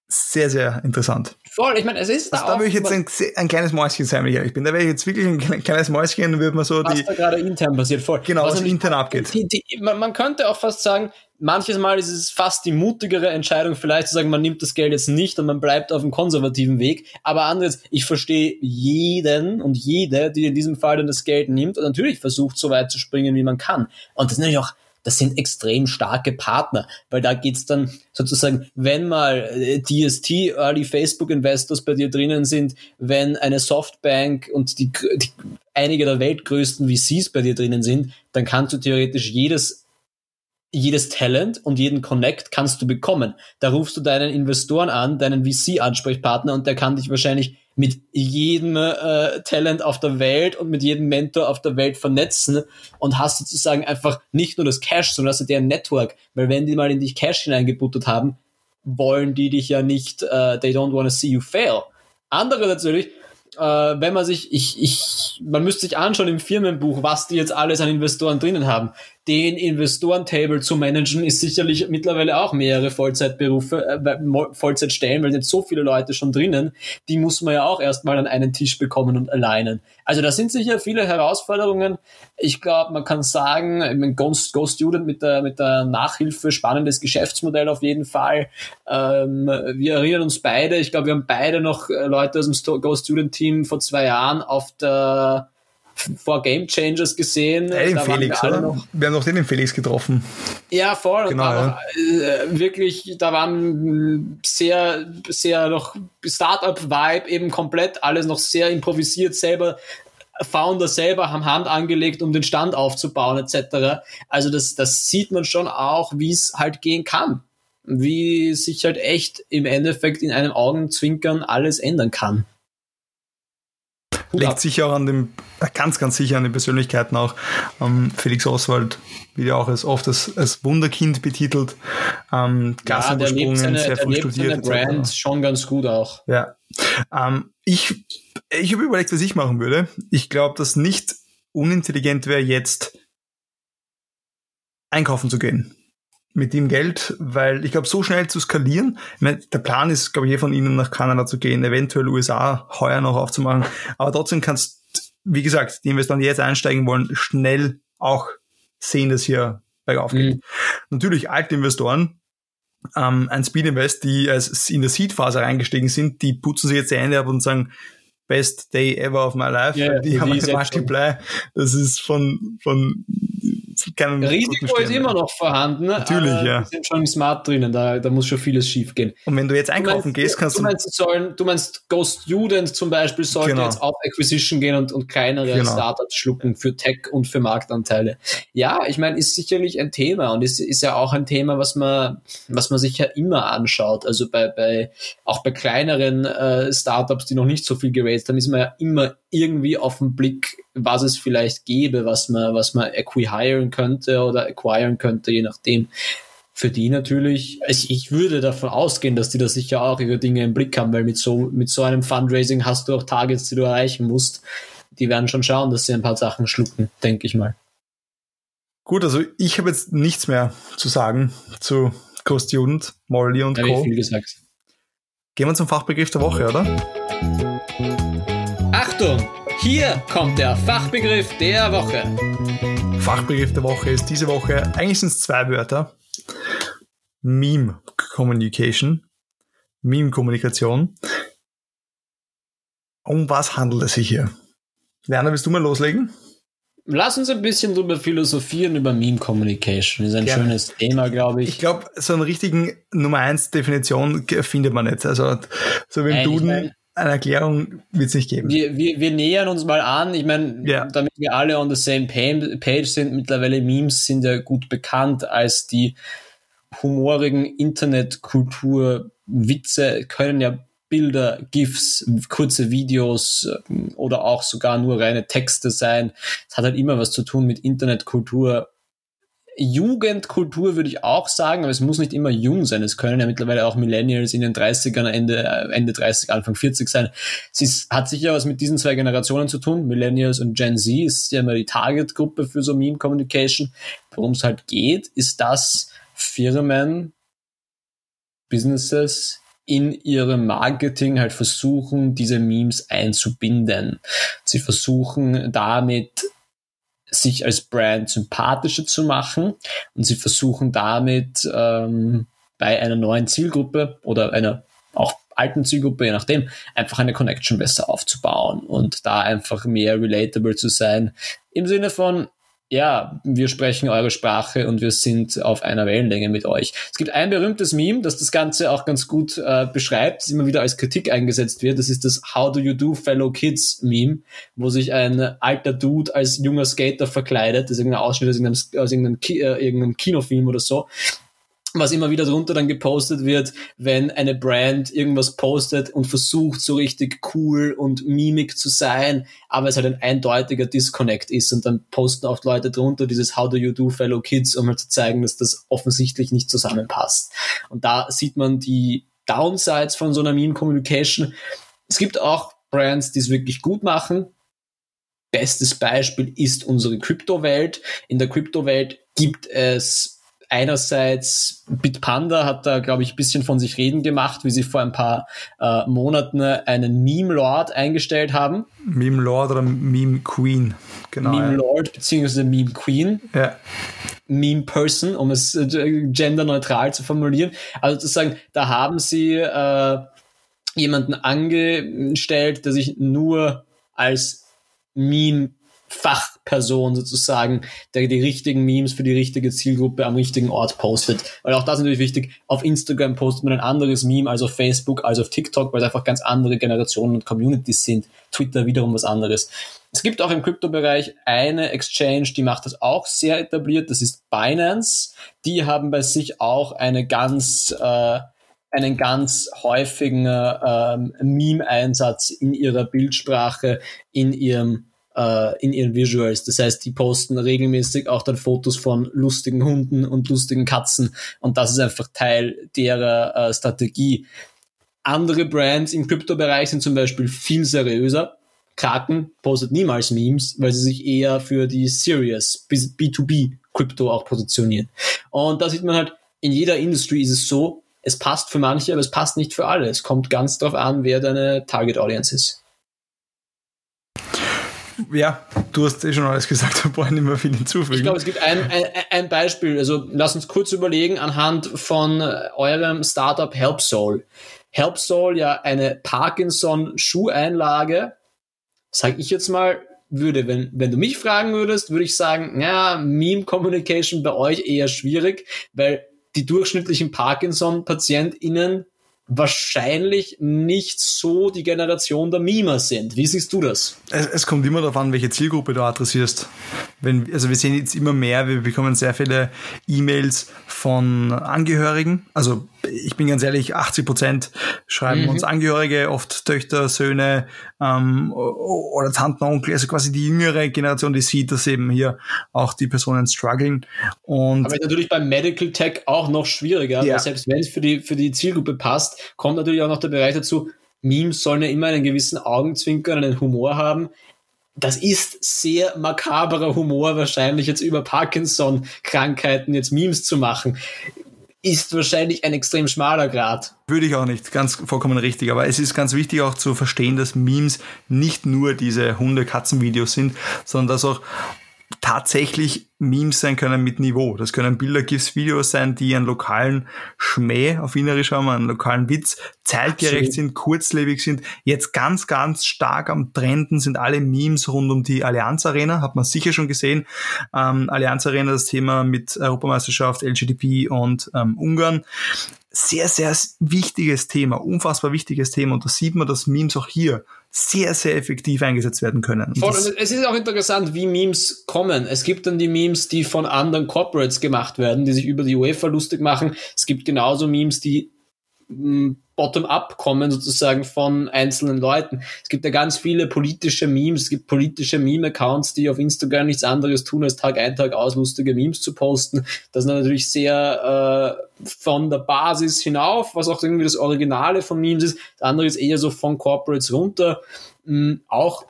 sehr, sehr interessant. Voll, ich meine, es ist also da, da würde ich jetzt ein, ein, kleines Mäuschen sein, wenn ich ehrlich bin. Da wäre ich jetzt wirklich ein kleines Mäuschen, würde man so was die. Was da gerade intern passiert, voll. Genau, was, was intern abgeht. Die, die, man, man, könnte auch fast sagen, manches Mal ist es fast die mutigere Entscheidung, vielleicht zu sagen, man nimmt das Geld jetzt nicht und man bleibt auf dem konservativen Weg. Aber anderes, ich verstehe jeden und jede, die in diesem Fall dann das Geld nimmt und natürlich versucht, so weit zu springen, wie man kann. Und das ist natürlich auch das sind extrem starke Partner, weil da geht's dann sozusagen, wenn mal DST, äh, Early Facebook Investors bei dir drinnen sind, wenn eine Softbank und die, die einige der weltgrößten VCs bei dir drinnen sind, dann kannst du theoretisch jedes jedes Talent und jeden Connect kannst du bekommen. Da rufst du deinen Investoren an, deinen VC-Ansprechpartner und der kann dich wahrscheinlich mit jedem äh, Talent auf der Welt und mit jedem Mentor auf der Welt vernetzen und hast sozusagen einfach nicht nur das Cash, sondern hast du deren Network. Weil wenn die mal in dich Cash hineingebuttert haben, wollen die dich ja nicht, uh, they don't want to see you fail. Andere natürlich, äh, wenn man sich, ich, ich, man müsste sich anschauen im Firmenbuch, was die jetzt alles an Investoren drinnen haben den Investorentable zu managen, ist sicherlich mittlerweile auch mehrere Vollzeitberufe, äh, Vollzeitstellen, weil sind so viele Leute schon drinnen, die muss man ja auch erstmal an einen Tisch bekommen und alleinen. Also da sind sicher viele Herausforderungen. Ich glaube, man kann sagen, Ghost, Go Student mit der, mit der Nachhilfe, spannendes Geschäftsmodell auf jeden Fall. Ähm, wir erinnern uns beide, ich glaube, wir haben beide noch äh, Leute aus dem Go Student Team vor zwei Jahren auf der vor Game Changers gesehen. Den Felix, wir, noch, wir haben noch den, den Felix getroffen. Ja, voll. Genau, ja. Noch, äh, wirklich, da waren sehr, sehr noch Startup-Vibe eben komplett, alles noch sehr improvisiert, selber Founder selber haben Hand angelegt, um den Stand aufzubauen, etc. Also das, das sieht man schon auch, wie es halt gehen kann. Wie sich halt echt im Endeffekt in einem Augenzwinkern alles ändern kann. Legt sicher auch an dem, ganz, ganz sicher an den Persönlichkeiten auch. Ähm, Felix Oswald wird ja auch als oft als, als Wunderkind betitelt. Ähm, ja, der lebt seine, sehr früh studiert. Seine Brand schon ganz gut auch. Ja. Ähm, ich ich habe überlegt, was ich machen würde. Ich glaube, dass nicht unintelligent wäre, jetzt einkaufen zu gehen mit dem Geld, weil ich glaube, so schnell zu skalieren, meine, der Plan ist, glaube ich, eh von Ihnen nach Kanada zu gehen, eventuell USA heuer noch aufzumachen, aber trotzdem kannst, wie gesagt, die Investoren, die jetzt einsteigen wollen, schnell auch sehen, dass hier bergauf geht. Mhm. Natürlich alte Investoren, ähm, ein Speed Invest, die als in der Seed-Phase reingestiegen sind, die putzen sich jetzt die Hände ab und sagen, best day ever of my life. Yeah, die, die haben ein Multiply. Das ist von, von keinen Risiko ist immer noch vorhanden. Natürlich, ja. Die sind schon smart drinnen, da, da muss schon vieles schief gehen. Und wenn du jetzt einkaufen du meinst, gehst, kannst du. Du meinst, sollen, du meinst Go Student zum Beispiel sollte genau. jetzt auf Acquisition gehen und, und kleinere genau. Startups schlucken für Tech und für Marktanteile. Ja, ich meine, ist sicherlich ein Thema und ist, ist ja auch ein Thema, was man, was man sich ja immer anschaut. Also bei, bei auch bei kleineren äh, Startups, die noch nicht so viel geraced haben, ist man ja immer irgendwie auf den Blick, was es vielleicht gäbe, was man, was man acquihiren könnte oder acquiren könnte, je nachdem. für die natürlich, ich, ich würde davon ausgehen, dass die da sicher auch ihre Dinge im Blick haben, weil mit so, mit so einem Fundraising hast du auch Targets, die du erreichen musst. Die werden schon schauen, dass sie ein paar Sachen schlucken, denke ich mal. Gut, also ich habe jetzt nichts mehr zu sagen zu Cost Jugend, Molly und ja, Co. Gehen wir zum Fachbegriff der Woche, oder? Achtung! Hier kommt der Fachbegriff der Woche. Fachbegriff der Woche ist diese Woche, eigentlich sind es zwei Wörter. Meme Communication. Meme Kommunikation. Um was handelt es sich hier? Werner, willst du mal loslegen? Lass uns ein bisschen drüber philosophieren über Meme Communication. Ist ein Gerne. schönes Thema, glaube ich. Ich glaube, so einen richtigen Nummer eins Definition findet man nicht. Also so wie im Duden ich mein, eine Erklärung wird es nicht geben. Wir, wir, wir nähern uns mal an. Ich meine, ja. damit wir alle on the same page sind, mittlerweile Memes sind ja gut bekannt als die humorigen Internetkultur. Witze können ja Bilder, GIFs, kurze Videos ähm, oder auch sogar nur reine Texte sein. Es hat halt immer was zu tun mit Internetkultur. Jugendkultur würde ich auch sagen, aber es muss nicht immer jung sein. Es können ja mittlerweile auch Millennials in den 30ern, Ende, Ende 30, Anfang 40 sein. Es ist, hat sicher was mit diesen zwei Generationen zu tun. Millennials und Gen Z ist ja immer die Target-Gruppe für so Meme Communication. Worum es halt geht, ist, dass Firmen, Businesses in ihrem Marketing halt versuchen, diese Memes einzubinden. Sie versuchen damit sich als Brand sympathischer zu machen und sie versuchen damit ähm, bei einer neuen Zielgruppe oder einer auch alten Zielgruppe, je nachdem, einfach eine Connection besser aufzubauen und da einfach mehr relatable zu sein. Im Sinne von, ja, wir sprechen eure Sprache und wir sind auf einer Wellenlänge mit euch. Es gibt ein berühmtes Meme, das das Ganze auch ganz gut äh, beschreibt, das immer wieder als Kritik eingesetzt wird. Das ist das How do you do fellow kids Meme, wo sich ein alter Dude als junger Skater verkleidet. Das ist irgendein Ausschnitt aus irgendeinem, aus irgendeinem, Ki äh, irgendeinem Kinofilm oder so was immer wieder drunter dann gepostet wird, wenn eine Brand irgendwas postet und versucht, so richtig cool und mimik zu sein, aber es halt ein eindeutiger Disconnect ist und dann posten oft Leute drunter dieses How do you do, fellow kids, um halt zu zeigen, dass das offensichtlich nicht zusammenpasst. Und da sieht man die Downsides von so einer Meme Communication. Es gibt auch Brands, die es wirklich gut machen. Bestes Beispiel ist unsere Kryptowelt. In der Kryptowelt gibt es einerseits Bitpanda hat da, glaube ich, ein bisschen von sich reden gemacht, wie sie vor ein paar äh, Monaten einen Meme-Lord eingestellt haben. Meme-Lord oder Meme-Queen, genau. Meme-Lord beziehungsweise Meme-Queen. Ja. Meme-Person, um es äh, genderneutral zu formulieren. Also zu sagen, da haben sie äh, jemanden angestellt, der sich nur als Meme Fachperson sozusagen, der die richtigen Memes für die richtige Zielgruppe am richtigen Ort postet. Weil auch das ist natürlich wichtig. Auf Instagram postet man ein anderes Meme als auf Facebook, als auf TikTok, weil es einfach ganz andere Generationen und Communities sind. Twitter wiederum was anderes. Es gibt auch im Kryptobereich eine Exchange, die macht das auch sehr etabliert. Das ist Binance. Die haben bei sich auch eine ganz äh, einen ganz häufigen ähm, Meme-Einsatz in ihrer Bildsprache, in ihrem äh, in ihren Visuals. Das heißt, die posten regelmäßig auch dann Fotos von lustigen Hunden und lustigen Katzen und das ist einfach Teil derer äh, Strategie. Andere Brands im Kryptobereich sind zum Beispiel viel seriöser. Kraken postet niemals Memes, weil sie sich eher für die Serious B2B Krypto auch positionieren. Und da sieht man halt, in jeder Industrie ist es so, es passt für manche, aber es passt nicht für alle. Es kommt ganz darauf an, wer deine Target Audience ist. Ja, du hast eh schon alles gesagt, da brauche nicht mehr viel hinzufügen. Ich glaube, es gibt ein, ein, ein Beispiel. Also lass uns kurz überlegen anhand von äh, eurem Startup HelpSoul. HelpSoul ja eine Parkinson-Schuheinlage, sag ich jetzt mal, würde, wenn, wenn du mich fragen würdest, würde ich sagen, ja, Meme-Communication bei euch eher schwierig, weil die durchschnittlichen Parkinson-PatientInnen wahrscheinlich nicht so die Generation der Mimer sind. Wie siehst du das? Es, es, kommt immer darauf an, welche Zielgruppe du adressierst. Wenn, also wir sehen jetzt immer mehr, wir bekommen sehr viele E-Mails von Angehörigen, also ich bin ganz ehrlich, 80 Prozent schreiben mhm. uns Angehörige, oft Töchter, Söhne ähm, oder Tanten, Onkel, also quasi die jüngere Generation, die sieht, dass eben hier auch die Personen strugglen. Und Aber natürlich beim Medical Tech auch noch schwieriger, ja. weil selbst wenn es für die, für die Zielgruppe passt, kommt natürlich auch noch der Bereich dazu, Memes sollen ja immer einen gewissen Augenzwinkern, einen Humor haben das ist sehr makaberer Humor, wahrscheinlich jetzt über Parkinson-Krankheiten jetzt Memes zu machen ist wahrscheinlich ein extrem schmaler Grad. Würde ich auch nicht, ganz vollkommen richtig. Aber es ist ganz wichtig auch zu verstehen, dass Memes nicht nur diese Hunde-Katzen-Videos sind, sondern dass auch tatsächlich Memes sein können mit Niveau. Das können Bilder, GIFs, Videos sein, die einen lokalen Schmäh auf Wienerisch haben, einen lokalen Witz, zeitgerecht sind, kurzlebig sind. Jetzt ganz, ganz stark am Trenden sind alle Memes rund um die Allianz Arena, hat man sicher schon gesehen. Ähm, Allianz Arena, das Thema mit Europameisterschaft, LGDP und ähm, Ungarn sehr, sehr wichtiges Thema, unfassbar wichtiges Thema. Und da sieht man, dass Memes auch hier sehr, sehr effektiv eingesetzt werden können. Voll, es ist auch interessant, wie Memes kommen. Es gibt dann die Memes, die von anderen Corporates gemacht werden, die sich über die UEFA lustig machen. Es gibt genauso Memes, die bottom-up kommen, sozusagen von einzelnen Leuten. Es gibt ja ganz viele politische Memes, es gibt politische Meme-Accounts, die auf Instagram nichts anderes tun, als Tag ein, Tag aus lustige Memes zu posten. Das ist natürlich sehr äh, von der Basis hinauf, was auch irgendwie das Originale von Memes ist. Das andere ist eher so von Corporates runter. Mhm, auch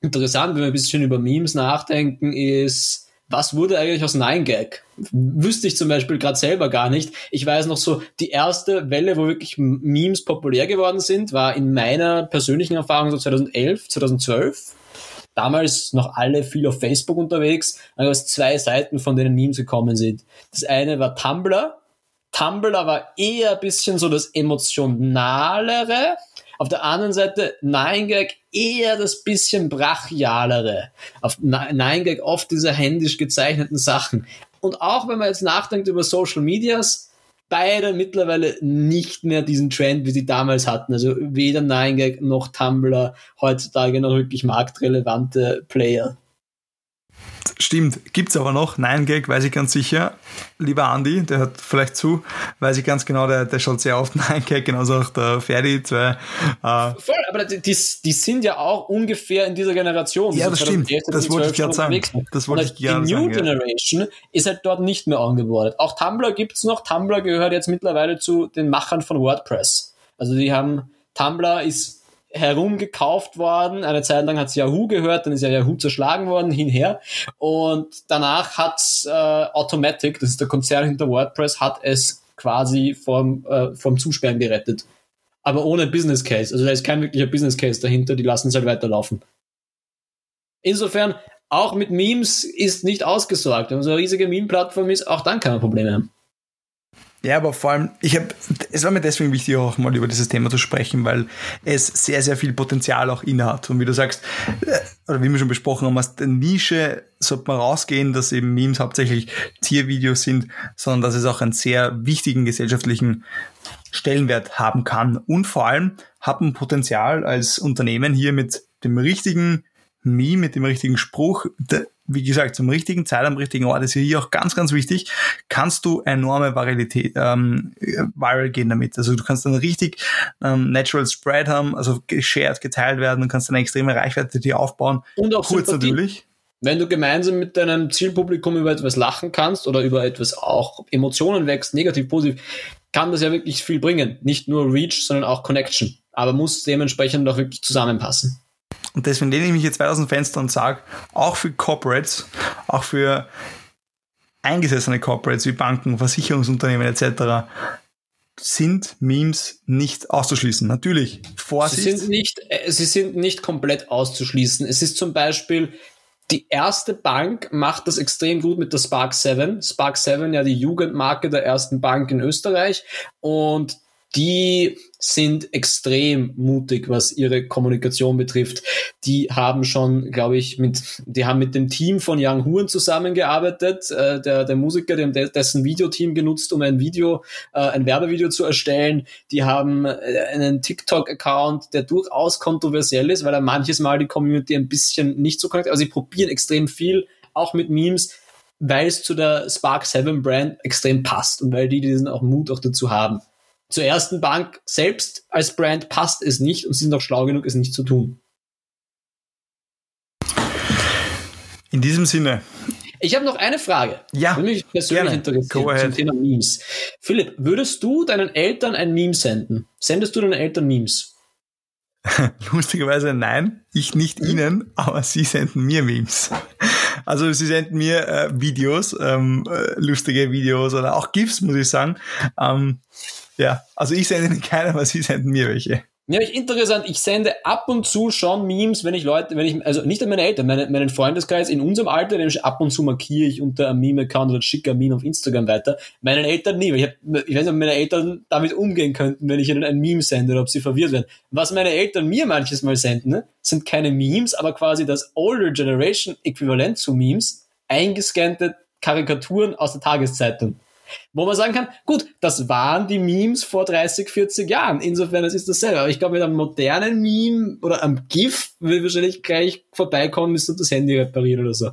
interessant, wenn wir ein bisschen über Memes nachdenken, ist was wurde eigentlich aus 9gag? Wüsste ich zum Beispiel gerade selber gar nicht. Ich weiß noch so, die erste Welle, wo wirklich Memes populär geworden sind, war in meiner persönlichen Erfahrung so 2011, 2012. Damals noch alle viel auf Facebook unterwegs. Dann gab zwei Seiten, von denen Memes gekommen sind. Das eine war Tumblr. Tumblr war eher ein bisschen so das emotionalere, auf der anderen Seite 9gag eher das bisschen brachialere. Auf 9gag oft diese händisch gezeichneten Sachen. Und auch wenn man jetzt nachdenkt über Social Medias, beide mittlerweile nicht mehr diesen Trend, wie sie damals hatten. Also weder 9gag noch Tumblr heutzutage noch wirklich marktrelevante Player. Stimmt, gibt's aber noch. Nein Gag, weiß ich ganz sicher. Lieber Andi, der hört vielleicht zu, weiß ich ganz genau, der, der schaut sehr oft Nein Gag, genauso auch der Ferdi. Zwei, äh Voll, aber die, die, die, sind ja auch ungefähr in dieser Generation. Ja, das stimmt. Das wollte ich gerade sagen. Das wollte ich gerne Die New sagen, Generation ist halt dort nicht mehr angebordet. Auch Tumblr gibt's noch. Tumblr gehört jetzt mittlerweile zu den Machern von WordPress. Also die haben, Tumblr ist herumgekauft worden. Eine Zeit lang hat es Yahoo gehört, dann ist ja Yahoo zerschlagen worden, hinher. Und danach hat äh, Automatic, das ist der Konzern hinter WordPress, hat es quasi vom, äh, vom Zusperren gerettet. Aber ohne Business Case. Also da ist kein wirklicher Business Case dahinter, die lassen es halt weiterlaufen. Insofern, auch mit Memes ist nicht ausgesorgt. Wenn man so eine riesige Meme-Plattform ist, auch dann kann man Probleme haben. Ja, aber vor allem, ich habe, es war mir deswegen wichtig, auch mal über dieses Thema zu sprechen, weil es sehr, sehr viel Potenzial auch inne hat. Und wie du sagst, äh, oder wie wir schon besprochen haben, aus der Nische sollte man rausgehen, dass eben Memes hauptsächlich Tiervideos sind, sondern dass es auch einen sehr wichtigen gesellschaftlichen Stellenwert haben kann. Und vor allem hat man Potenzial als Unternehmen hier mit dem richtigen Meme, mit dem richtigen Spruch, wie gesagt, zum richtigen Zeit am richtigen Ort ist hier auch ganz, ganz wichtig, kannst du enorme Viralität, ähm, viral gehen damit. Also du kannst dann richtig ähm, Natural Spread haben, also geshared, geteilt werden und kannst eine extreme Reichweite dir aufbauen. Und auch kurz Sympathie. natürlich. Wenn du gemeinsam mit deinem Zielpublikum über etwas lachen kannst oder über etwas auch Emotionen wächst, negativ, positiv, kann das ja wirklich viel bringen. Nicht nur Reach, sondern auch Connection. Aber muss dementsprechend auch wirklich zusammenpassen. Und deswegen lehne ich mich jetzt weit aus dem Fenster und sage, auch für Corporates, auch für eingesessene Corporates wie Banken, Versicherungsunternehmen etc., sind Memes nicht auszuschließen. Natürlich, Vorsicht. Sie sind nicht, äh, sie sind nicht komplett auszuschließen. Es ist zum Beispiel die erste Bank macht das extrem gut mit der Spark 7. Spark 7 ja die Jugendmarke der ersten Bank in Österreich und die sind extrem mutig, was ihre Kommunikation betrifft. Die haben schon, glaube ich, mit, die haben mit dem Team von Young Huren zusammengearbeitet. Äh, der, der Musiker, haben dessen Videoteam genutzt, um ein Video, äh, ein Werbevideo zu erstellen. Die haben äh, einen TikTok-Account, der durchaus kontroversiell ist, weil er manches Mal die Community ein bisschen nicht so connectet. Also sie probieren extrem viel, auch mit Memes, weil es zu der Spark 7 Brand extrem passt und weil die diesen auch Mut auch dazu haben. Zur ersten Bank selbst als Brand passt es nicht und sie sind auch schlau genug, es nicht zu tun. In diesem Sinne. Ich habe noch eine Frage. Ja. Würde mich persönlich gerne. interessieren zum Thema Memes. Philipp, würdest du deinen Eltern ein Meme senden? Sendest du deinen Eltern Memes? Lustigerweise nein, ich nicht ihnen, aber sie senden mir Memes. Also sie senden mir äh, Videos, ähm, äh, lustige Videos oder auch GIFs, muss ich sagen. Ähm, ja, also ich sende ihnen keine, aber sie senden mir welche. Ja, interessant. Ich sende ab und zu schon Memes, wenn ich Leute, wenn ich, also nicht an meine Eltern, meine, meinen Freundeskreis in unserem Alter, den ab und zu markiere ich unter einem Meme-Account oder schicke ein Meme auf Instagram weiter. Meinen Eltern nie, weil ich, hab, ich weiß nicht, ob meine Eltern damit umgehen könnten, wenn ich ihnen ein Meme sende oder ob sie verwirrt werden. Was meine Eltern mir manches Mal senden, ne, sind keine Memes, aber quasi das Older Generation Äquivalent zu Memes, eingescannte Karikaturen aus der Tageszeitung. Wo man sagen kann, gut, das waren die Memes vor 30, 40 Jahren. Insofern, es ist dasselbe. Aber ich glaube, mit einem modernen Meme oder einem GIF will wahrscheinlich gleich vorbeikommen, müsste das Handy reparieren oder so.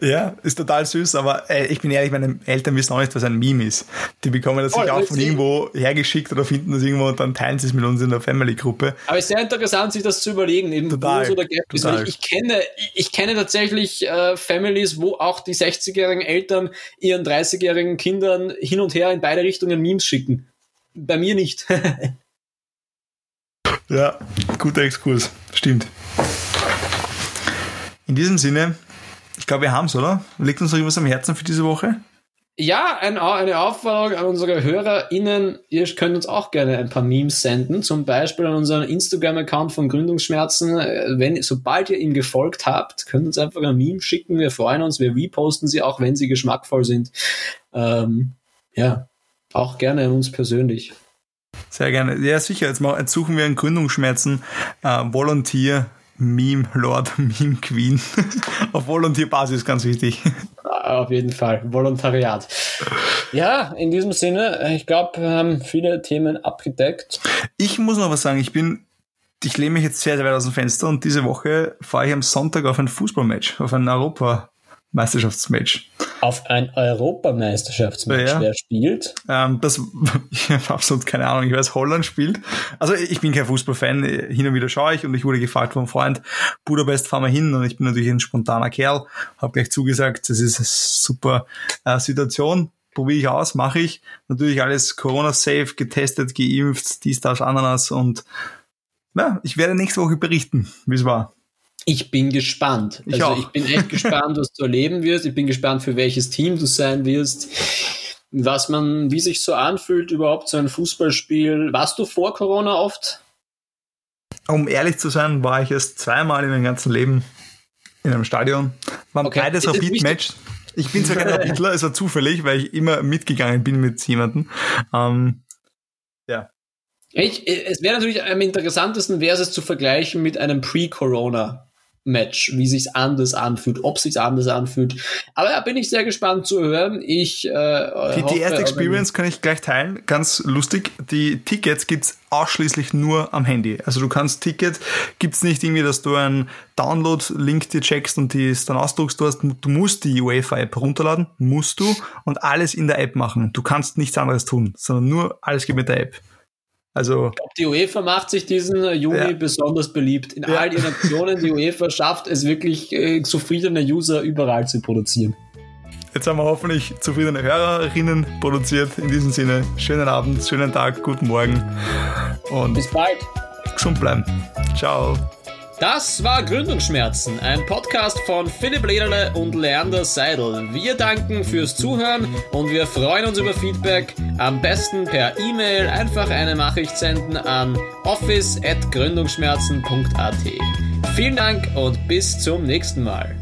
Ja, ist total süß, aber äh, ich bin ehrlich, meine Eltern wissen auch nicht, was ein Meme ist. Die bekommen das oh, sich auch von irgendwo hergeschickt oder finden das irgendwo und dann teilen sie es mit uns in der Family-Gruppe. Aber es ist sehr interessant, sich das zu überlegen, eben total, wo so der Gap ist. Ich, ich, kenne, ich kenne tatsächlich äh, Families, wo auch die 60-jährigen Eltern ihren 30-jährigen Kindern hin und her in beide Richtungen Memes schicken. Bei mir nicht. ja, guter Exkurs. Stimmt. In diesem Sinne ich glaube, wir haben es, oder? Liegt uns noch irgendwas am Herzen für diese Woche? Ja, ein, eine Aufforderung an unsere HörerInnen. Ihr könnt uns auch gerne ein paar Memes senden. Zum Beispiel an unseren Instagram-Account von Gründungsschmerzen. Wenn, sobald ihr ihm gefolgt habt, könnt ihr uns einfach ein Meme schicken. Wir freuen uns. Wir reposten sie auch, wenn sie geschmackvoll sind. Ähm, ja, auch gerne an uns persönlich. Sehr gerne. Ja, sicher. Jetzt, suchen wir einen Gründungsschmerzen äh, Volunteer Meme Lord, Meme Queen. Auf Volontierbasis ganz wichtig. Auf jeden Fall. Volontariat. Ja, in diesem Sinne, ich glaube, wir haben viele Themen abgedeckt. Ich muss noch was sagen. Ich bin, ich lehne mich jetzt sehr, sehr weit aus dem Fenster und diese Woche fahre ich am Sonntag auf ein Fußballmatch, auf ein Europa Meisterschaftsmatch. Auf ein Europameisterschaftsmatch. Ja. Wer spielt? Ähm, das, ich habe absolut keine Ahnung. Ich weiß, Holland spielt. Also ich bin kein Fußballfan. Hin und wieder schaue ich und ich wurde gefragt vom Freund, Budapest, fahren wir hin. Und ich bin natürlich ein spontaner Kerl. Habe gleich zugesagt, das ist eine super äh, Situation. Probiere ich aus, mache ich. Natürlich alles Corona-safe, getestet, geimpft, dies, das, Ananas. Und ja, ich werde nächste Woche berichten, wie es war. Ich bin gespannt. Ich also auch. ich bin echt gespannt, was du erleben wirst. Ich bin gespannt, für welches Team du sein wirst. Was man, wie sich so anfühlt, überhaupt so ein Fußballspiel. Warst du vor Corona oft? Um ehrlich zu sein, war ich erst zweimal in meinem ganzen Leben in einem Stadion. Waren okay. beides Rapid-Match. Ich bin zwar kein Rapidler, es war zufällig, weil ich immer mitgegangen bin mit jemandem. Ähm, ja. Ich, es wäre natürlich am interessantesten, wäre es zu vergleichen mit einem Pre-Corona Match, wie sich's anders anfühlt, ob sich's anders anfühlt. Aber da bin ich sehr gespannt zu hören. Ich äh, die, hoffe, die erste Experience kann ich gleich teilen, ganz lustig. Die Tickets gibt's ausschließlich nur am Handy. Also du kannst Ticket, gibt's nicht irgendwie, dass du einen Download-Link dir checkst und die dann ausdruckst. Du, hast, du musst die UEFA-App runterladen, musst du und alles in der App machen. Du kannst nichts anderes tun, sondern nur alles geht mit der App. Also, ich glaube, die UEFA macht sich diesen äh, Juni ja. besonders beliebt. In ja. all ihren Nationen, die UEFA schafft es wirklich, äh, zufriedene User überall zu produzieren. Jetzt haben wir hoffentlich zufriedene Hörerinnen produziert. In diesem Sinne, schönen Abend, schönen Tag, guten Morgen und bis bald. Gesund bleiben. Ciao. Das war Gründungsschmerzen, ein Podcast von Philipp Lederle und Leander Seidel. Wir danken fürs Zuhören und wir freuen uns über Feedback. Am besten per E-Mail einfach eine Nachricht senden an office.gründungsschmerzen.at. Vielen Dank und bis zum nächsten Mal.